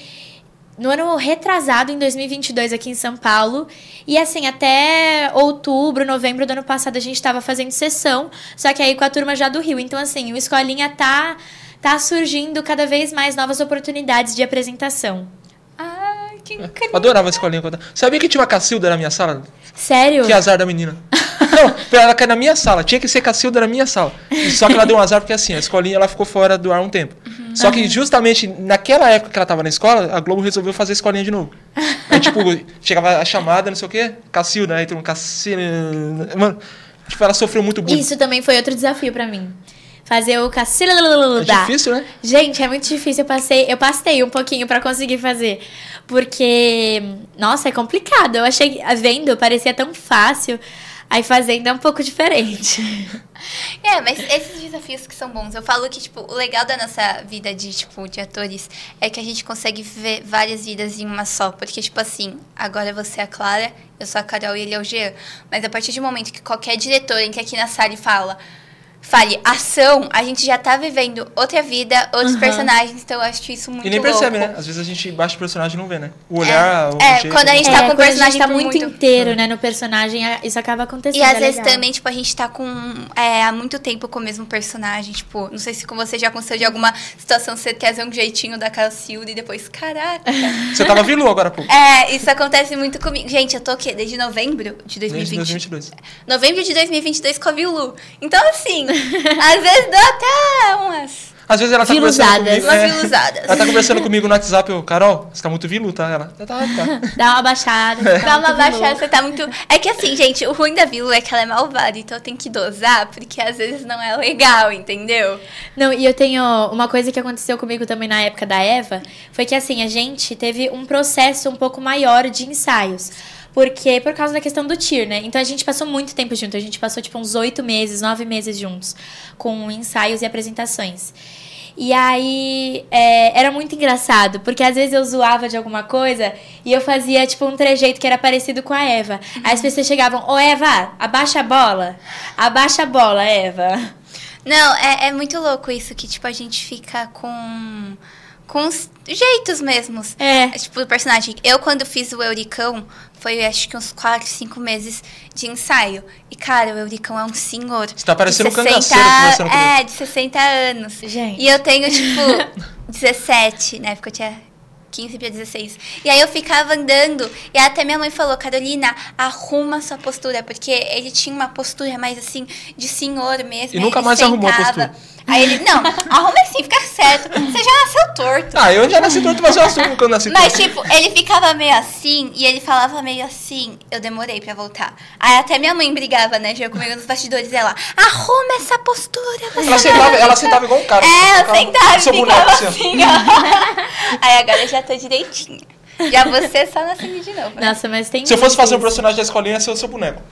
no ano retrasado, em 2022, aqui em São Paulo. E assim, até outubro, novembro do ano passado, a gente tava fazendo sessão, só que aí com a turma já do Rio. Então, assim, o Escolinha tá, tá surgindo cada vez mais novas oportunidades de apresentação. Ai, que incrível. Eu adorava a escolinha. quando- Sabia que tinha uma Cacilda na minha sala? Sério? Que azar da menina. Não, ela cair na minha sala. Tinha que ser Cacilda na minha sala. Só que ela deu um azar porque assim, a escolinha ela ficou fora do ar um tempo. Só que justamente naquela época que ela tava na escola, a Globo resolveu fazer a escolinha de novo. [LAUGHS] Aí, tipo, chegava a chamada, não sei o quê, Cacilda, aí todo mundo, Cacilda. Mano, tipo, ela sofreu muito bullying. Isso também foi outro desafio pra mim. Fazer o É cacilda. difícil, né? Gente, é muito difícil. Eu passei, eu pastei um pouquinho pra conseguir fazer. Porque, nossa, é complicado. Eu achei, vendo, parecia tão fácil. Aí fazendo é um pouco diferente. [LAUGHS] É, mas esses desafios que são bons. Eu falo que, tipo, o legal da nossa vida de, tipo, de atores é que a gente consegue ver várias vidas em uma só. Porque, tipo assim, agora você é a Clara, eu sou a Carol e ele é o Jean. Mas a partir do momento que qualquer diretor entra aqui na sala e fala fale ação, a gente já tá vivendo outra vida, outros Uhum. personagens, então eu acho isso muito E nem louco. percebe, né? Às vezes a gente baixa o personagem e não vê, né? O olhar, o É, jeito, quando a gente né? tá com o personagem gente tá por muito, muito- inteiro, né, no personagem, isso acaba acontecendo. E às é vezes legal. também, tipo, a gente tá com é, há muito tempo com o mesmo personagem. Tipo, não sei se com você já aconteceu de alguma situação você trazer um jeitinho da Cacilda e depois, caraca. Você tava vilu agora há pouco. é, isso acontece muito comigo. Gente, eu tô o quê? Desde novembro de Desde 2020. 2022. Novembro de 2022 com a Vilu. Então, assim, [LAUGHS] às vezes dá até umas, Às vezes ela tá Viluzadas. conversando comigo. umas é, viluzadas. ela tá conversando comigo no WhatsApp, eu, Carol, você tá muito vilu, tá? Ela, tá, tá, tá. [LAUGHS] Dá uma baixada. Dá tá uma muito baixada, louco. você tá muito. É que assim, gente, o ruim da Vilu é que ela é malvada, então eu tenho que dosar, porque às vezes não é legal, entendeu? Não, e eu tenho uma coisa que aconteceu comigo também na época da Eva, foi que assim, a gente teve um processo um pouco maior de ensaios. Porque, por causa da questão do TIR, né? Então a gente passou muito tempo junto. A gente passou, tipo, uns oito meses, nove meses juntos, com ensaios e apresentações. E aí é, era muito engraçado, porque às vezes eu zoava de alguma coisa e eu fazia, tipo, um trejeito que era parecido com a Eva. Aí as pessoas chegavam, ô Eva, abaixa a bola. Abaixa a bola, Eva. Não, é, é muito louco isso, que tipo, a gente fica com. Com os jeitos mesmos. É. Tipo, o personagem. Eu, quando fiz o Euricão, foi acho que uns 4, 5 meses de ensaio. E, cara, o Euricão é um senhor. Você tá parecendo um cangaceiro conversando comigo. É, de 60 anos. Gente. E eu tenho, tipo, [LAUGHS] 17, na época eu tinha 15 para 16. E aí eu ficava andando, e até minha mãe falou, Carolina, arruma sua postura, porque ele tinha uma postura mais assim, de senhor mesmo. E nunca mais arrumou a sentava. postura. Aí ele, não, arruma assim, fica certo. Você já nasceu torto. Ah, eu já nasci torto, mas eu assumo quando nasci Mas, torto. tipo, ele ficava meio assim e ele falava meio assim. Eu demorei pra voltar. Aí até minha mãe brigava, né? Já comigo nos bastidores. Ela, arruma essa postura. Você Ela sentava, ela sentava igual um cara. é, eu Ficava- sentava e seu ficava boneco, assim, ó. assim, ó. [LAUGHS] Aí agora eu já tô direitinho. Já você só nascendo de novo. Né? Nossa, mas tem. Se eu fosse fazer um personagem da escolinha, ia ser o seu boneco.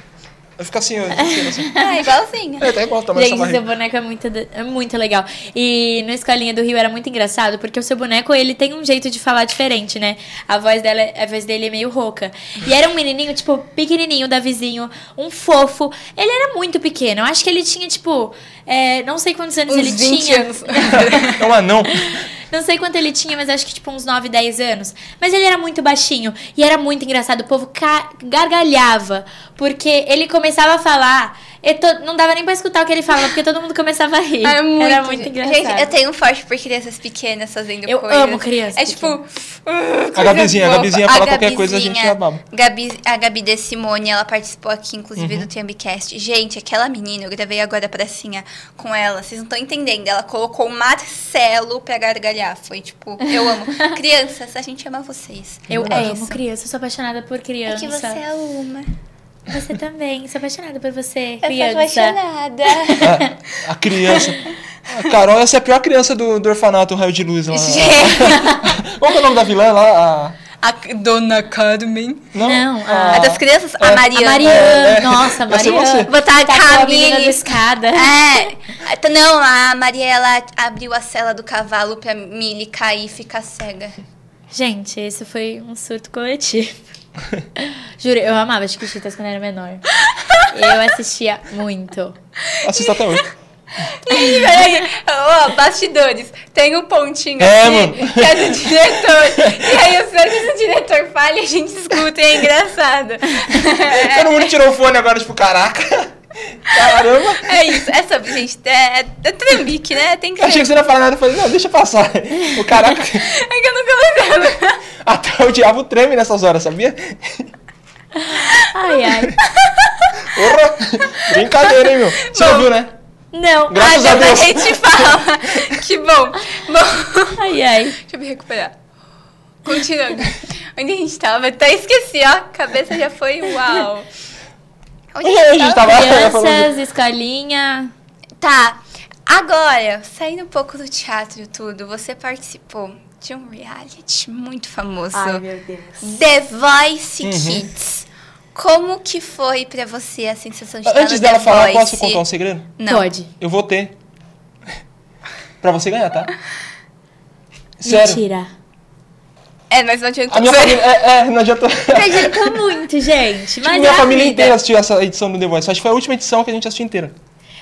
Eu fico assim, assim. [LAUGHS] Ah, igualzinho. É, tá igual, tamanho Gente, seu boneco é muito, é muito legal. E no Escolinha do Rio era muito engraçado, porque o seu boneco, ele tem um jeito de falar diferente, né? A voz, dela, a voz dele é meio rouca. E era um menininho, tipo, pequenininho, da vizinho, um fofo. Ele era muito pequeno. Eu acho que ele tinha, tipo, é, não sei quantos anos ele tinha. [LAUGHS] É um anão. Não sei quanto ele tinha, mas acho que tipo uns 9, 10 anos. Mas ele era muito baixinho e era muito engraçado. O povo gargalhava, porque ele começava a falar. To- Não dava nem pra escutar o que ele falava, porque todo mundo começava a rir. É muito, era muito engraçado. Gente, eu tenho um forte por crianças pequenas fazendo Eu coisas. amo criança É tipo. uh, A Gabizinha, a. Gabizinha fala qualquer coisa, a gente baba. Gabi, a Gabi de Simone, ela participou aqui, inclusive, Uhum. do Trumbcast. Gente, aquela menina, eu gravei agora a pracinha com ela, vocês não estão entendendo. Ela colocou o Marcelo pra gargalhar. Foi tipo, eu amo. [LAUGHS] Crianças, a gente ama vocês. Eu É amo isso. criança, eu sou apaixonada por É criança. que você é uma. Você também, sou apaixonada por você, Eu sou criança. apaixonada. É, a criança. A Carol, essa é a pior criança do, do orfanato Raio de Luz. Lá. [LAUGHS] Qual que é o nome da vilã lá? A... A Dona Carmen. Não, Não, a... A das crianças, É. a A Mariana. Mariana, É, nossa, é Mariana. Botar a Tá com a Camille. escada. É. Tá- Não, a Maria, ela abriu a cela do cavalo pra Milly cair e ficar cega. Gente, esse foi um surto coletivo. [LAUGHS] Juro, eu amava Chiquititas quando era menor. Eu assistia muito. Assista até hoje. Peraí, ó, bastidores. Tem um pontinho É, aqui mano. que é do diretor. E aí, às vezes o diretor fala e a gente escuta e é engraçado. Todo mundo tirou o fone agora, tipo, caraca. Caramba. É isso, é sobre, gente. É, é trambique, né? Tem que Eu achei que você não ia falar nada, eu falei, não, deixa passar. O caraca, [LAUGHS] É que eu nunca lembrava. até o diabo treme nessas horas, sabia? Ai, ai. [LAUGHS] Porra! Brincadeira, hein, meu? Você Bom. ouviu, né? Não. Graças a Deus. a gente [LAUGHS] fala. Que bom. Bom, Ai, ai. deixa eu me recuperar. Continuando. Onde a gente tava? Até esqueci, ó. A cabeça já foi uau. Onde E aí, a gente tava. Crianças, escolinha. Tá. Agora, saindo um pouco do teatro e tudo, você participou de um reality muito famoso. meu Deus. The Voice Uhum. Kids. Como que foi pra você a sensação de estar Antes no dela The falar, Voice? posso contar um segredo? Não. Pode. Eu vou ter. pra você ganhar, tá? [LAUGHS] Sério. Mentira. É, mas não adianta A minha família. É, é, não adianta. [LAUGHS] Acredito muito, gente. Tipo, Mas minha é a família vida. inteira assistiu essa edição do The Voice. Acho que foi a última edição que a gente assistiu inteira.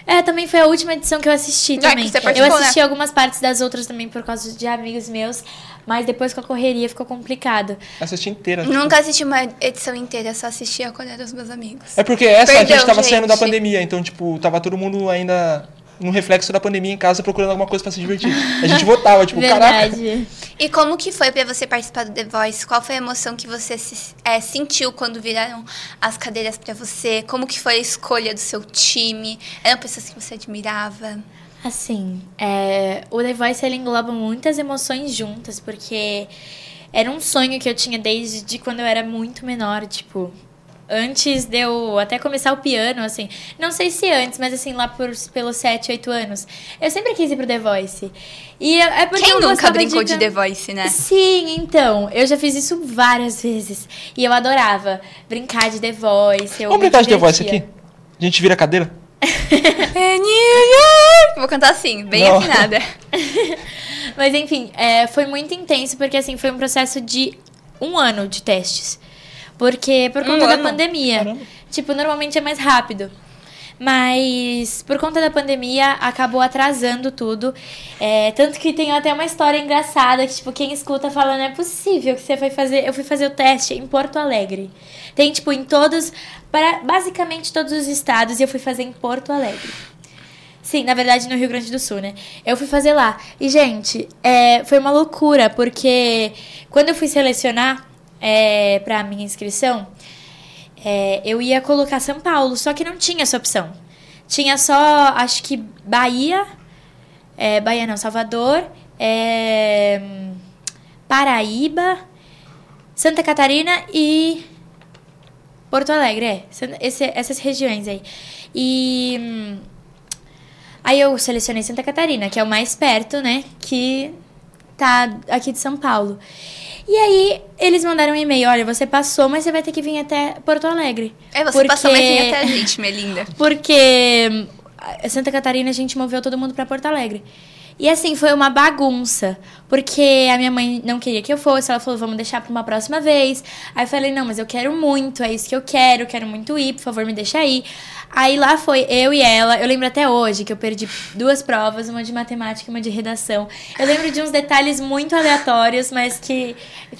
É, também foi a última edição que eu assisti Ah, também. que você eu participou, assisti né? algumas partes das outras também por causa de amigos meus, mas depois com a correria ficou complicado. Assisti inteira. Nunca assisti uma edição inteira, só assistia quando eram os meus amigos. É porque essa a Perdão, gente tava saindo da gente. pandemia, então, tipo, tava todo mundo ainda no reflexo da pandemia em casa procurando alguma coisa pra se divertir. A gente votava, tipo, caraca. Verdade. E como que foi pra você participar do The Voice? Qual foi a emoção que você se- é, sentiu quando viraram as cadeiras pra você? Como que foi a escolha do seu time? Eram pessoas que você admirava? Assim, é, o The Voice ele engloba muitas emoções juntas, porque era um sonho que eu tinha desde de quando eu era muito menor, tipo, antes de eu até começar o piano, assim, não sei se antes, mas assim, lá por, pelos 7, 8 anos, eu sempre quis ir pro The Voice. E é porque Quem eu nunca brincou de can- The Voice, né? Sim, então, eu já fiz isso várias vezes. E eu adorava brincar de The Voice. Eu Vamos me brincar de The Voice aqui? A gente vira a cadeira? [LAUGHS] É New York! Vou cantar assim, bem Não. afinada. [LAUGHS] Mas enfim, é, foi muito intenso, porque assim, foi um processo de um ano de testes. Porque por Um conta da ano? pandemia. Caramba. Tipo, normalmente é mais rápido. Mas por conta da pandemia acabou atrasando tudo. É, tanto que tem até uma história engraçada que, tipo, quem escuta fala, não é possível que você foi fazer. Eu fui fazer o teste em Porto Alegre. Tem, tipo, em todos. Para basicamente todos os estados, e eu fui fazer em Porto Alegre. Sim, na verdade no Rio Grande do Sul, né? Eu fui fazer lá. E, gente, é, foi uma loucura, porque quando eu fui selecionar é, pra minha inscrição, é, eu ia colocar São Paulo, só que não tinha essa opção. Tinha só, acho que Bahia, é, Bahia não, Salvador, é, Paraíba, Santa Catarina e Porto Alegre, é. Esse- essas regiões aí. E hum, aí eu selecionei Santa Catarina, que é o mais perto, né? Que tá aqui de São Paulo. E aí eles mandaram um e-mail, olha, você passou, mas você vai ter que vir até Porto Alegre. É, você Porque- passou mais bem até a gente, Melinda. [LAUGHS] Porque hum, Santa Catarina a gente moveu todo mundo pra Porto Alegre. E assim, foi uma bagunça. Porque a minha mãe não queria que eu fosse. Ela falou, vamos deixar pra uma próxima vez. Aí eu falei, não, mas eu quero muito, é isso que eu quero, quero muito ir, por favor, me deixa aí. Aí lá foi eu e ela. Eu lembro até hoje que eu perdi duas provas, uma de matemática e uma de redação. Eu lembro de uns detalhes muito aleatórios, mas que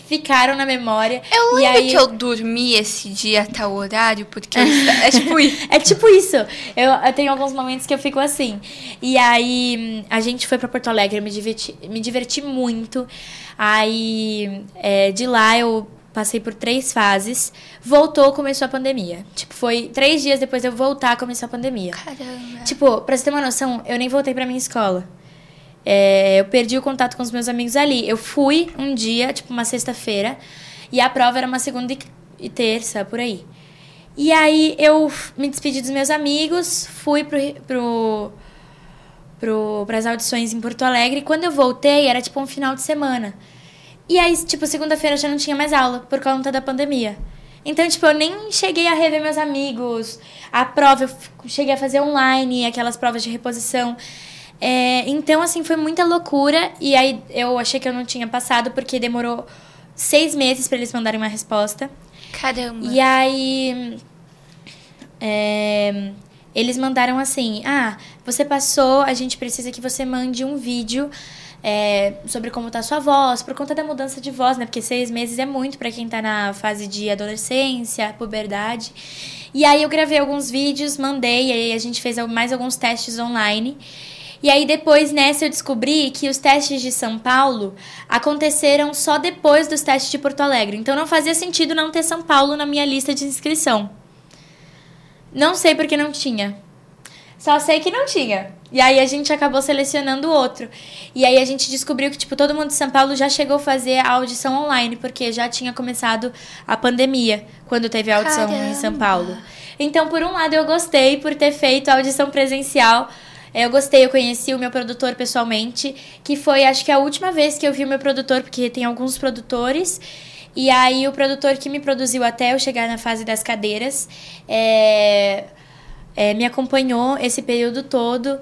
ficaram na memória. Eu E lembro aí- que eu dormi esse dia até o horário, porque [LAUGHS] é tipo isso. É tipo isso. Eu, eu tenho alguns momentos que eu fico assim. E aí, hum, a gente foi pra Porto Alegre, eu me diverti, me diverti muito. Aí, é, de lá eu passei por três fases. Voltou, começou a pandemia. Tipo, foi três dias depois de eu voltar, começou a pandemia. Caramba. Tipo, pra você ter uma noção, eu nem voltei pra minha escola. É, eu perdi o contato com os meus amigos ali. Eu fui um dia, tipo, uma sexta-feira, e a prova era uma segunda e, terça, por aí. E aí eu me despedi dos meus amigos, fui pro, pro, pro, pras audições em Porto Alegre. E quando eu voltei, era tipo um final de semana. E aí, tipo, segunda-feira já não tinha mais aula por conta da pandemia. Então, tipo, eu nem cheguei a rever meus amigos. A prova eu cheguei a fazer online, aquelas provas de reposição. É, então, assim, foi muita loucura. E aí eu achei que eu não tinha passado porque demorou seis meses pra eles mandarem uma resposta. Caramba. E aí. é, eles mandaram assim: Ah, você passou, a gente precisa que você mande um vídeo é, sobre como tá a sua voz, por conta da mudança de voz, né? Porque seis meses é muito pra quem tá na fase de adolescência, puberdade. E aí eu gravei alguns vídeos, mandei, aí a gente fez mais alguns testes online. E aí depois nessa eu descobri que os testes de São Paulo aconteceram só depois dos testes de Porto Alegre. Então não fazia sentido não ter São Paulo na minha lista de inscrição. Não sei porque não tinha. Só sei que não tinha. E aí a gente acabou selecionando outro. E aí a gente descobriu que, tipo, todo mundo de São Paulo já chegou a fazer a audição online, porque já tinha começado a pandemia quando teve a audição em São Caramba. Paulo. Então, por um lado, eu gostei por ter feito a audição presencial. Eu gostei, eu conheci o meu produtor pessoalmente, que foi, acho que a última vez que eu vi o meu produtor, porque tem alguns produtores. E aí o produtor que me produziu até eu chegar na fase das cadeiras é, é, me acompanhou esse período todo.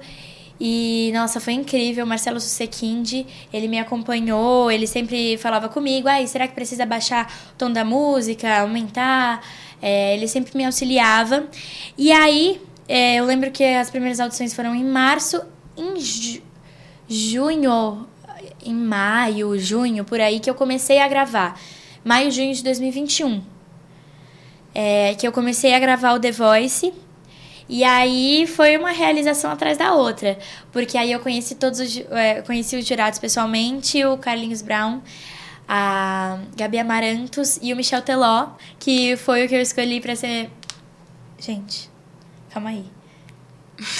E, nossa, foi incrível. Marcelo Susequinde, ele me acompanhou, ele sempre falava comigo, ai, será que precisa baixar o tom da música, aumentar? É, ele sempre me auxiliava. E aí, é, eu lembro que as primeiras audições foram em março, em ju junho, em maio, junho, por aí, que eu comecei a gravar. Maio, junho de 2021. É, que eu comecei a gravar o The Voice. E aí foi uma realização atrás da outra. Porque aí eu conheci todos os, é, conheci os jurados pessoalmente, o Carlinhos Brown, a Gabi Amarantos e o Michel Teló, que foi o que eu escolhi para ser. Gente, calma aí.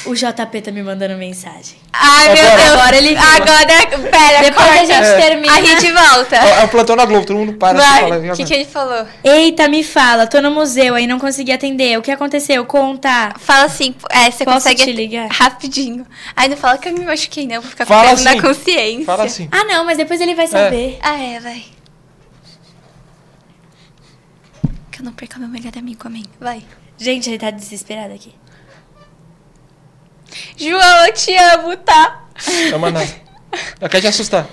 O JP tá me mandando mensagem. Ai, meu Agora- Deus. Agora ele viu. Agora, pera, Depois a corta. gente É. termina. A gente volta. É o plantão na Globo, todo mundo para. Vai, o que, que ele falou? Eita, me fala, tô no museu aí, não consegui atender. O que aconteceu? Conta. Fala assim, é, você Posso consegue te ligar? rapidinho. Aí não fala que eu me machuquei, não, vou ficar com Fala na assim. consciência. Fala assim. Ah, não, mas depois ele vai saber. Ah, é, vai. Que eu não perca meu melhor amigo, amém. Vai. Gente, ele tá desesperado aqui. João, eu te amo, tá? Chama nada. Ela quer te assustar.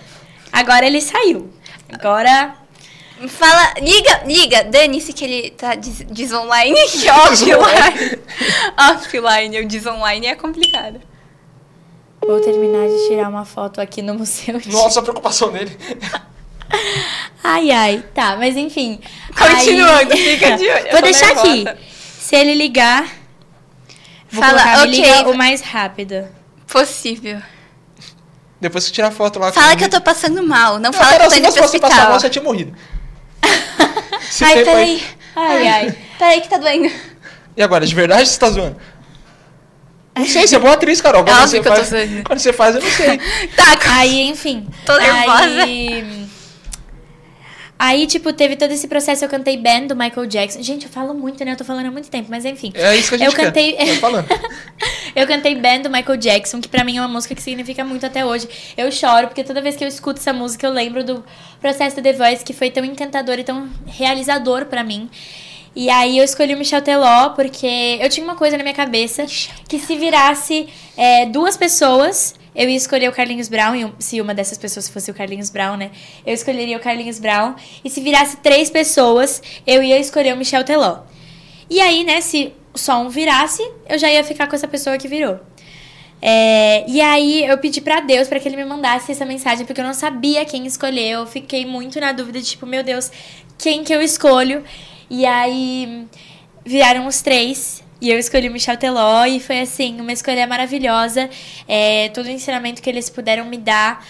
Agora ele saiu. Agora. Fala, liga, liga. Dane-se que ele tá des, desonline. [LAUGHS] Que offline. offline, o desonline é complicado. Vou terminar de tirar uma foto aqui no museu. de- Nossa, a preocupação dele. [LAUGHS] Ai, ai. Tá, mas enfim. Continuando, Aí- fica de olho, eu Vou deixar nervosa. aqui. Se ele ligar. Vou Fala, colocar, me ok. liga o mais rápido. Possível. Depois você tira a foto lá. Fala com que eu tô passando mal. Não Não, fala que eu tô se indo não pro fosse passar hospital. mal, você tinha morrido. [LAUGHS] Ai, tempo aí- peraí. Ai, ai. Peraí que tá doendo. E agora, de verdade você tá zoando? Não sei, você é boa atriz, Carol. Quando óbvio você que eu tô faz. Quando você faz, eu não sei. Tá, Aí, enfim. Tô nervosa. Aí, aí, tipo, teve todo esse processo. Eu cantei Band do Michael Jackson. Gente, eu falo muito, né? Eu tô falando há muito tempo, mas enfim. É isso que a gente Eu quer. cantei- falando. [LAUGHS] Eu cantei Band do Michael Jackson, que pra mim é uma música que significa muito até hoje. Eu choro, porque toda vez que eu escuto essa música, eu lembro do processo do The Voice, que foi tão encantador e tão realizador pra mim. E aí eu escolhi o Michel Teló, porque eu tinha uma coisa na minha cabeça, que se virasse é, duas pessoas, eu ia escolher o Carlinhos Brown, se uma dessas pessoas fosse o Carlinhos Brown, né? Eu escolheria o Carlinhos Brown. E se virasse três pessoas, eu ia escolher o Michel Teló. E aí, né, se só um virasse, eu já ia ficar com essa pessoa que virou. É, e aí eu pedi pra Deus pra que ele me mandasse essa mensagem, porque eu não sabia quem escolher. Eu fiquei muito na dúvida de tipo, meu Deus, quem que eu escolho? E aí viraram os três. E eu escolhi o Michel Teló e foi assim, uma escolha maravilhosa. É, todo o ensinamento que eles puderam me dar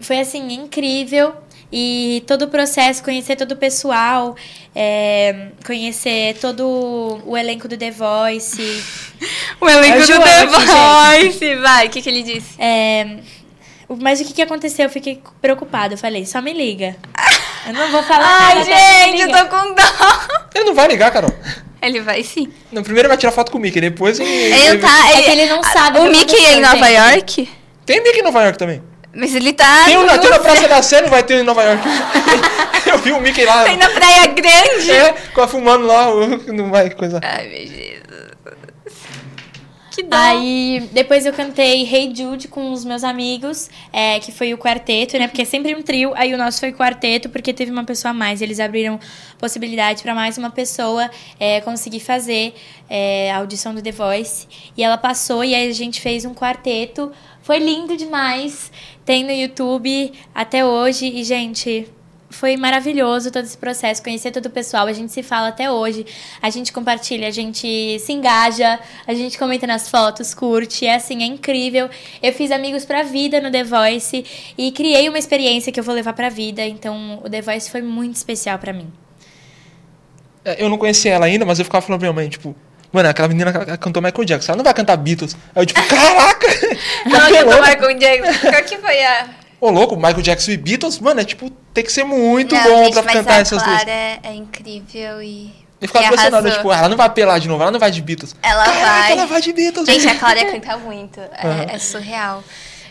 foi assim, incrível. E todo o processo, conhecer todo o pessoal, é, conhecer todo o elenco do The Voice. [LAUGHS] O elenco É o do The Voice. Vai, o que, que ele disse? É, mas o que, que aconteceu? Eu fiquei preocupada. Eu falei, só me liga. [LAUGHS] Eu não vou falar Ai, nada. me gente, eu tô com dó. Ele não vai ligar, Carol. Ele vai sim. No primeiro ele vai tirar foto com o Mickey, depois ele. Ele tá. É que ele não sabe o Mickey é em Nova. York? Tem Mickey em Nova York também. Mas ele tá. Tem, um, na- tem na Praça da Sé, não vai ter em Nova York. [LAUGHS] Eu vi o Mickey lá. Tem na Praia Grande. É, com a fumando lá, não vai coisa. Ai, meu Jesus. Que dó. Aí, depois eu cantei Hey Jude com os meus amigos, é, que foi o quarteto, né? Porque é sempre um trio, aí o nosso foi quarteto, porque teve uma pessoa a mais. Eles abriram possibilidade pra mais uma pessoa é, conseguir fazer é, a audição do The Voice. E ela passou, e aí a gente fez um quarteto. Foi lindo demais. Tem no YouTube até hoje. E, gente, foi maravilhoso todo esse processo, conhecer todo o pessoal. A gente se fala até hoje, a gente compartilha, a gente se engaja, a gente comenta nas fotos, curte. É assim, é incrível. Eu fiz amigos pra vida no The Voice e criei uma experiência que eu vou levar pra vida. Então, o The Voice foi muito especial pra mim. É, Eu não conhecia ela ainda, mas eu ficava falando pra minha mãe, tipo, mano, aquela menina ca- cantou Michael Jackson, ela não vai cantar Beatles. Aí eu, tipo, caraca! Do louco. Michael Jackson. Qual que foi a. Ô, louco, Michael Jackson e Beatles, mano, é tipo, tem que ser muito não, bom gente, pra cantar essas Clara duas. É, é incrível e. Eu ficava e impressionado, arrasou. tipo, ela não vai apelar de novo, ela não vai de Beatles. Ela Caraca, vai. ela vai de Beatles. Gente, a Clara canta muito. É, é surreal.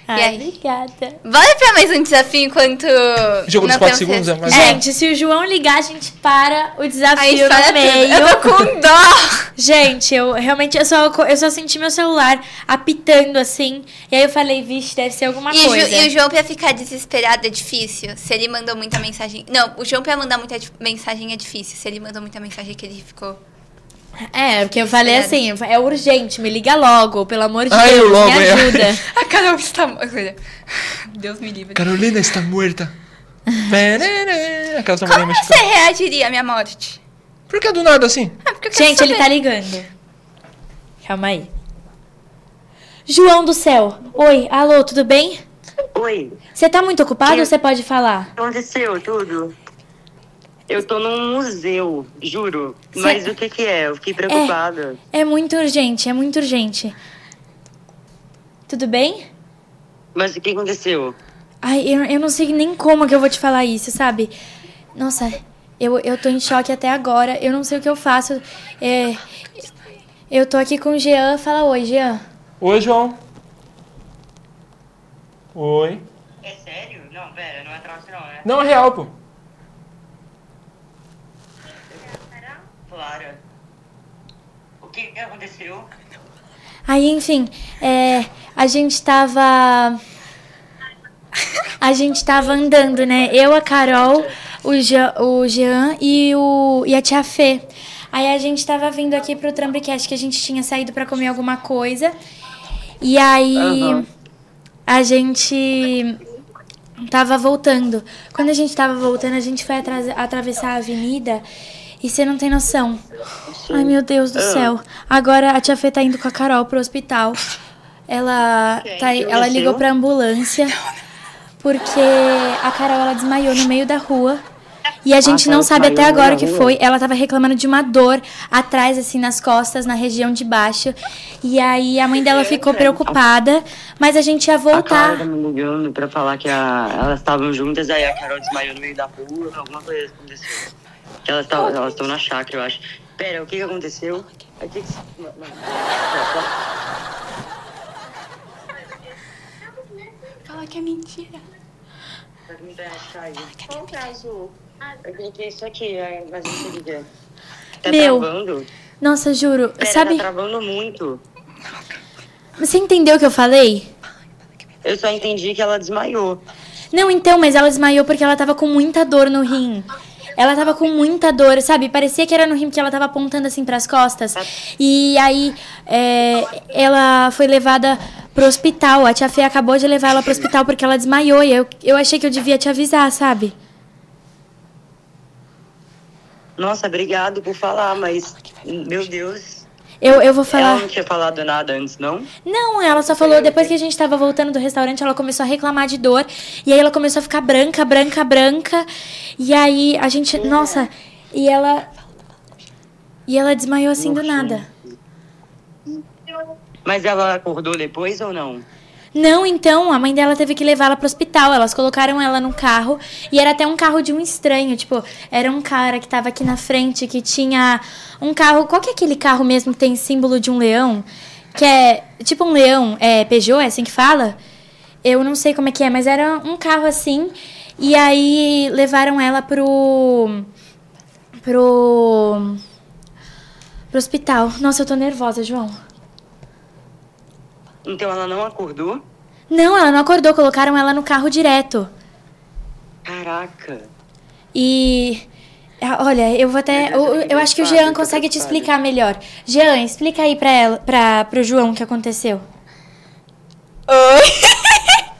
Ai, aí? obrigada. Bora pra mais um desafio enquanto. Jogo dos não 4 temos segundos, é mais- Gente, se o João ligar, a gente para o Aí desafio para no meio. tudo. Eu tô com dó. Gente, eu realmente eu só, eu só senti meu celular apitando assim. E aí eu falei, vixe, deve ser alguma E, o coisa. e o João pra ficar desesperado é difícil. Se ele mandou muita mensagem. Não, o João pra mandar muita mensagem é difícil. Se ele mandou muita mensagem que ele ficou. É, porque eu falei assim, é urgente, me liga logo, pelo amor de Ai, Deus, eu logo, me é. ajuda. [LAUGHS] A Carol está morta. [LAUGHS] Deus me livre. Carolina está morta. Perere. Aquelas namorinhas Como você reagiria à minha morte? Por que do nada assim? Quero Gente, ele saber. tá ligando. Calma aí. João do céu. Oi, alô, tudo bem? Oi, Você tá muito ocupado ou você pode falar? aconteceu tudo? Eu tô num museu, juro. Cê- Mas o que que é? Eu fiquei preocupada. É muito urgente, é muito urgente. Tudo bem? Mas o que aconteceu? Ai, eu, eu não sei nem como que eu vou te falar isso, sabe? Nossa, eu, eu tô em choque até agora. Eu não sei o que eu faço. É, eu tô aqui com o Jean. Fala oi, Jean. Oi, João. Oi. É sério? Não, pera, não é troço não, né? Não, é real, pô. Clara. O que que aconteceu? Aí, enfim, é, a gente tava. A gente tava andando, né? Eu, a Carol, o Jean, o Jean e, o, e a tia Fê. Aí a gente tava vindo aqui pro Trambrecast que a gente tinha saído pra comer alguma coisa. E aí Aham. a gente tava voltando. Quando a gente tava voltando, a gente foi atra- atravessar a avenida e você não tem noção. Ai, meu Deus do Ah. céu. Agora a tia Fê tá indo com a Carol pro hospital. Ela, tá, ela ligou pra ambulância porque a Carol ela desmaiou no meio da rua. E a gente Ah, não sabe até agora o que rua? foi. Ela tava reclamando de uma dor atrás, assim, nas costas, na região de baixo. E aí a mãe dela ficou preocupada, mas a gente ia A Clara voltar. tá me ligando pra falar que a- elas estavam juntas, aí a Carol desmaiou no meio da rua, alguma coisa aconteceu. Elas elas estão na chácara, eu acho. Pera, o que que aconteceu? O que que... Fala que é mentira. tá. Qual que é azul? Eu coloquei isso aqui, é, mas não é. Tá Meu, travando? Nossa, juro. Pera, sabe? tá travando muito. Você entendeu o que eu falei? Eu só entendi que ela desmaiou. Não, então, mas ela desmaiou porque ela tava com muita dor no rim. Ela tava com muita dor, sabe? Parecia que era no rim que ela tava apontando assim pras costas. E aí é, ela foi levada pro hospital. A tia Fê acabou de levar ela pro hospital porque ela desmaiou. E eu, eu achei que eu devia te avisar, sabe? Nossa, obrigado por falar, mas... Meu Deus. Eu, eu vou Ela falar. não tinha falado nada antes, não? Não, ela só falou, depois que a gente tava voltando do restaurante, ela começou a reclamar de dor. E aí ela começou a ficar branca, branca, branca. E aí a gente. Nossa, e ela. E ela desmaiou assim do nada. Mas ela acordou depois ou não? Não, então, a mãe dela teve que levá-la pro hospital. Elas colocaram ela no carro. E era até um carro de um estranho. Tipo, era um cara que tava aqui na frente que tinha um carro. Qual que é aquele carro mesmo que tem símbolo de um leão? Que é tipo um leão. É Peugeot, é assim que fala? Eu não sei como é que é, mas era um carro assim. E aí levaram ela pro. pro. pro hospital. Nossa, eu tô nervosa, João. Então ela não acordou? Não, ela não acordou, colocaram ela no carro direto. Caraca. E. ah, Olha, eu vou até. Eu, eu eu acho que o Jean consegue te explicar melhor. Jean, explica aí pra ela, pra, pro João o que aconteceu. Oi! [LAUGHS]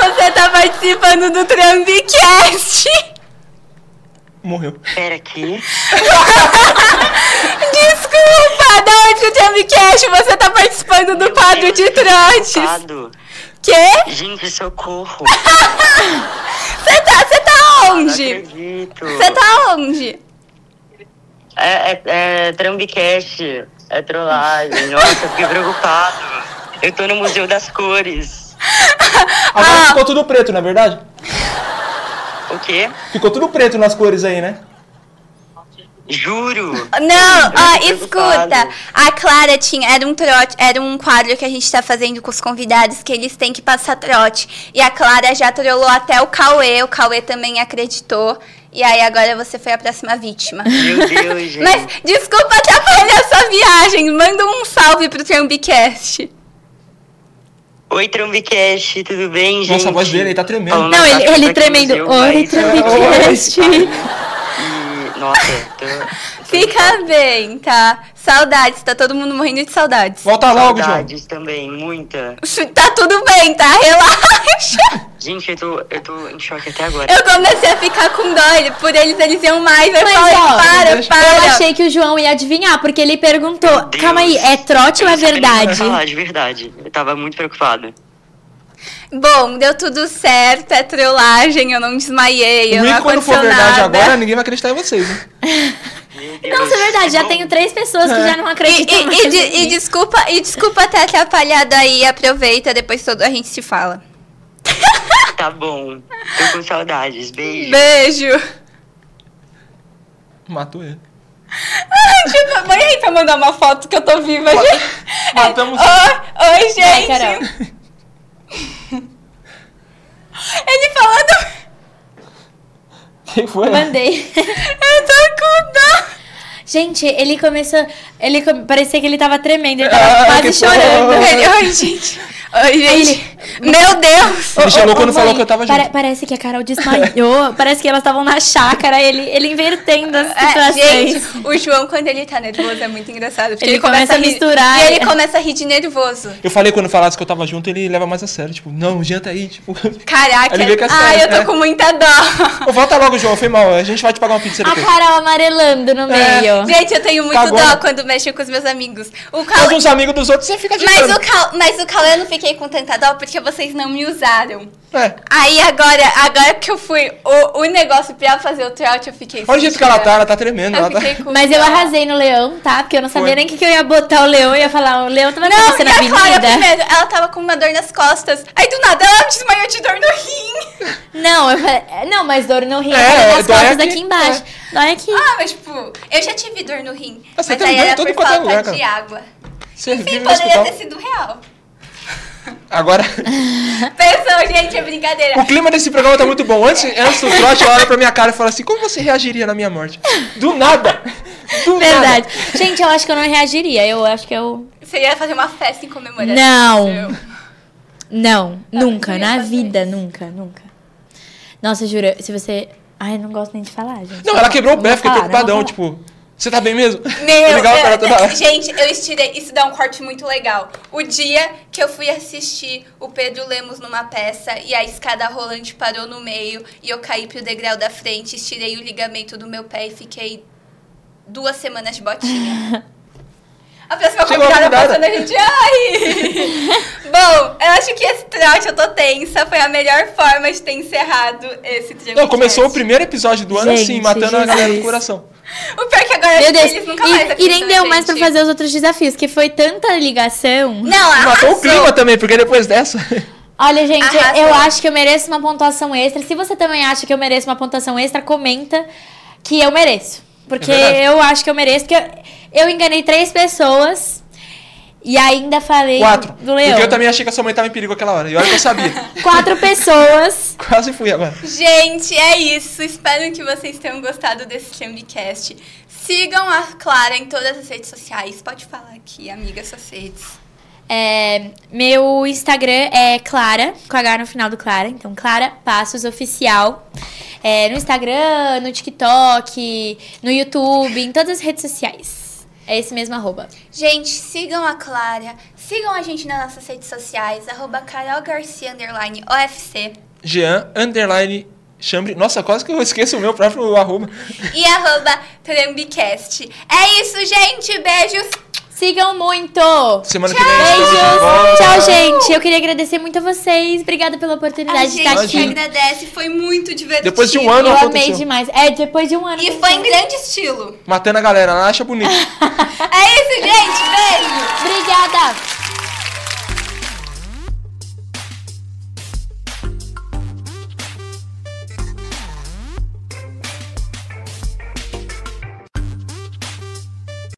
Você tá participando do Trambicast! Morreu. Pera aqui. [LAUGHS] Desculpa! Da onde o Trambicast? Você tá participando do quadro de eu tô trotes! Quê? Gente, socorro. [LAUGHS] Você tá, você tá Não onde? acredito. Você tá onde? É, é, é Trambicast. É trollagem. [LAUGHS] Nossa, eu fiquei preocupado. Eu tô no Museu das Cores. Agora ficou tudo preto, não é verdade? O quê? Ficou tudo preto nas cores aí, né? Juro. Não, ó, escuta. A Clara tinha. Era um trote, era um quadro que a gente tá fazendo com os convidados que eles têm que passar trote. E a Clara já trollou até o Cauê. O Cauê também acreditou. E aí agora você foi a próxima vítima. Meu Deus, [LAUGHS] gente. Mas desculpa atrapalhar sua viagem. Manda um salve pro Trambicast. Oi, Trombicast, tudo bem, gente? Nossa, a voz dele aí tá tremendo. Falando Não, ele, ele tremendo. Oi, mas-. E, nossa, tô... [LAUGHS] Fica bem, tá? Saudades, tá todo mundo morrendo de saudades. Volta logo, João. Saudades também, muita. [LAUGHS] Tá tudo bem, tá? Relaxa. Gente, eu tô, eu tô em choque até agora. Eu comecei a ficar com dó. Por eles, eles iam mais. Eu Mas, falei, ó, para, deixa- para. Eu achei que o João ia adivinhar, porque ele perguntou: Meu Deus. calma aí, é trote ou é Eu não sabia nem o que verdade? falar, de verdade. Eu tava muito preocupado. Bom, deu tudo certo, é trollagem, eu não desmaiei, eu não quando for verdade nada. agora, ninguém vai acreditar em vocês, né? [LAUGHS] Nossa, é verdade, já tenho três pessoas que já não E, acreditam e- e e mim. desculpa, e desculpa ter atrapalhado aí, aproveita, depois todo a gente se fala. [LAUGHS] Tá bom. Tô com saudades. Beijo. Beijo. Matou ele. Tipo, Põe aí pra mandar uma foto que eu tô viva, gente. Matamos. Oi, oi, Vai, gente. Carol. [LAUGHS] Ele falando. Quem foi? Mandei. [LAUGHS] Eu tô com dó. Gente, ele começou. Ele come- parecia que ele tava tremendo, ele tava Ah, quase chorando. Ele, oi, gente. Oi, gente. Meu Deus. Me chamou quando mãe, falou que eu tava pare- junto. Parece que a Carol desmaiou. [LAUGHS] parece que elas estavam na chácara, ele, ele invertendo as É, situações. gente, o João, quando ele tá nervoso, é muito engraçado. Porque Ele ele, começa, começa a rir- misturar. E ele começa a rir de nervoso. Eu falei quando falasse que eu tava junto, ele leva mais a sério. Tipo, não, janta aí, tipo. [LAUGHS] Caraca. Ele vê que é Ai, sério, eu tô é. com muita dó. Ô, volta logo, João, foi mal. A gente vai te pagar uma pizza A depois. Carol amarelando no É. meio. Gente, eu tenho muito Cagona. dó quando mexo com os meus amigos. O Cal... Todos os amigos dos outros, você fica de Mas o, Cal... Mas o Cal eu não fiquei com tanta dó porque vocês não me usaram. É. Aí agora, agora que eu fui o, o negócio pra fazer o trote, eu fiquei. Olha o jeito que ela tá, ela tá tremendo. Eu Ela tá... Mas eu arrasei no leão, tá? Porque eu não sabia Foi. nem o que, que eu ia botar o leão. Eu ia falar, o leão tava Não, e na Clara primeiro, ela tava com uma dor nas costas. Aí do nada ela desmaiou de dor no rim. Não, eu falei, não, mas dor no rim, É, é, nas dói costas aqui, daqui embaixo. Dói aqui. Ah, mas tipo, eu já tive dor no rim. Ah, você mas aí era todo por é falta lugar, de água. Você Enfim, poderia ter sido real. Agora, [LAUGHS] Pensou, gente, é brincadeira. o clima desse programa tá muito bom. Antes, antes do trote, ela olha pra minha cara e fala assim: Como você reagiria na minha morte? Do nada! Do Verdade. nada. Gente, eu acho que eu não reagiria. Eu acho que eu. Você ia fazer uma festa em comemoração. Não. Não, nunca. eu ia Na vida, isso. nunca, nunca. Nossa, juro, se você. Ai, eu não gosto nem de falar, gente. Não, ela quebrou o pé, fiquei não preocupadão. Tipo, você tá bem mesmo? Meu, Eu ligava pra ela eu- toda hora. gente, eu estirei. Isso dá um corte muito legal. O dia que eu fui assistir o Pedro Lemos numa peça e a escada rolante parou no meio e eu caí pro degrau da frente, estirei o ligamento do meu pé e fiquei duas semanas de botinha. [LAUGHS] A próxima Chegou a convidada passando a gente. Ai! [LAUGHS] Bom, eu acho que esse trote, eu tô tensa. Foi a melhor forma de ter encerrado esse. Não, começou o primeiro episódio do ano Gente, assim, matando a galera do Jesus. coração. O pior é que agora Meu Deus, eles nunca mais e, e nem deu mais pra fazer os outros desafios, que foi tanta ligação. Não, matou o clima também, porque depois dessa. Olha, gente, Arrasou. eu acho que eu mereço uma pontuação extra. Se você também acha que eu mereço uma pontuação extra, comenta que eu mereço. Porque É eu acho que eu mereço, porque eu, eu enganei três pessoas e ainda falei Quatro. do leão. Porque eu também achei que a sua mãe tava em perigo aquela hora. E olha que eu sabia. [LAUGHS] Quatro pessoas. [LAUGHS] Quase fui agora. Gente, é isso. Espero que vocês tenham gostado desse Chambicast. Sigam a Clara em todas as redes sociais. Pode falar aqui, amiga, suas redes. É, meu Instagram é Clara, com H no final do Clara. Então, Clara Passos Oficial. É, no Instagram, no TikTok, no YouTube, em todas as redes sociais. É esse mesmo arroba. Gente, sigam a Clara. Sigam a gente nas nossas redes sociais. Arroba Carol Garcia, underline, OFC. Jean, underline, chambre. Nossa, quase que eu esqueço o meu próprio arroba. E arroba Trambicast. É isso, gente. Beijos. Sigam muito! Semana que vem de Beijos! volta. Tchau, gente! Eu queria agradecer muito a vocês. Obrigada pela A oportunidade de gente estar aqui. agradece. Foi muito divertido. Depois de um ano, Eu aconteceu. amei demais. É, depois de um ano. E foi em grande estilo. Matando a galera, ela acha bonito. [LAUGHS] É isso, gente. Beijo. Obrigada!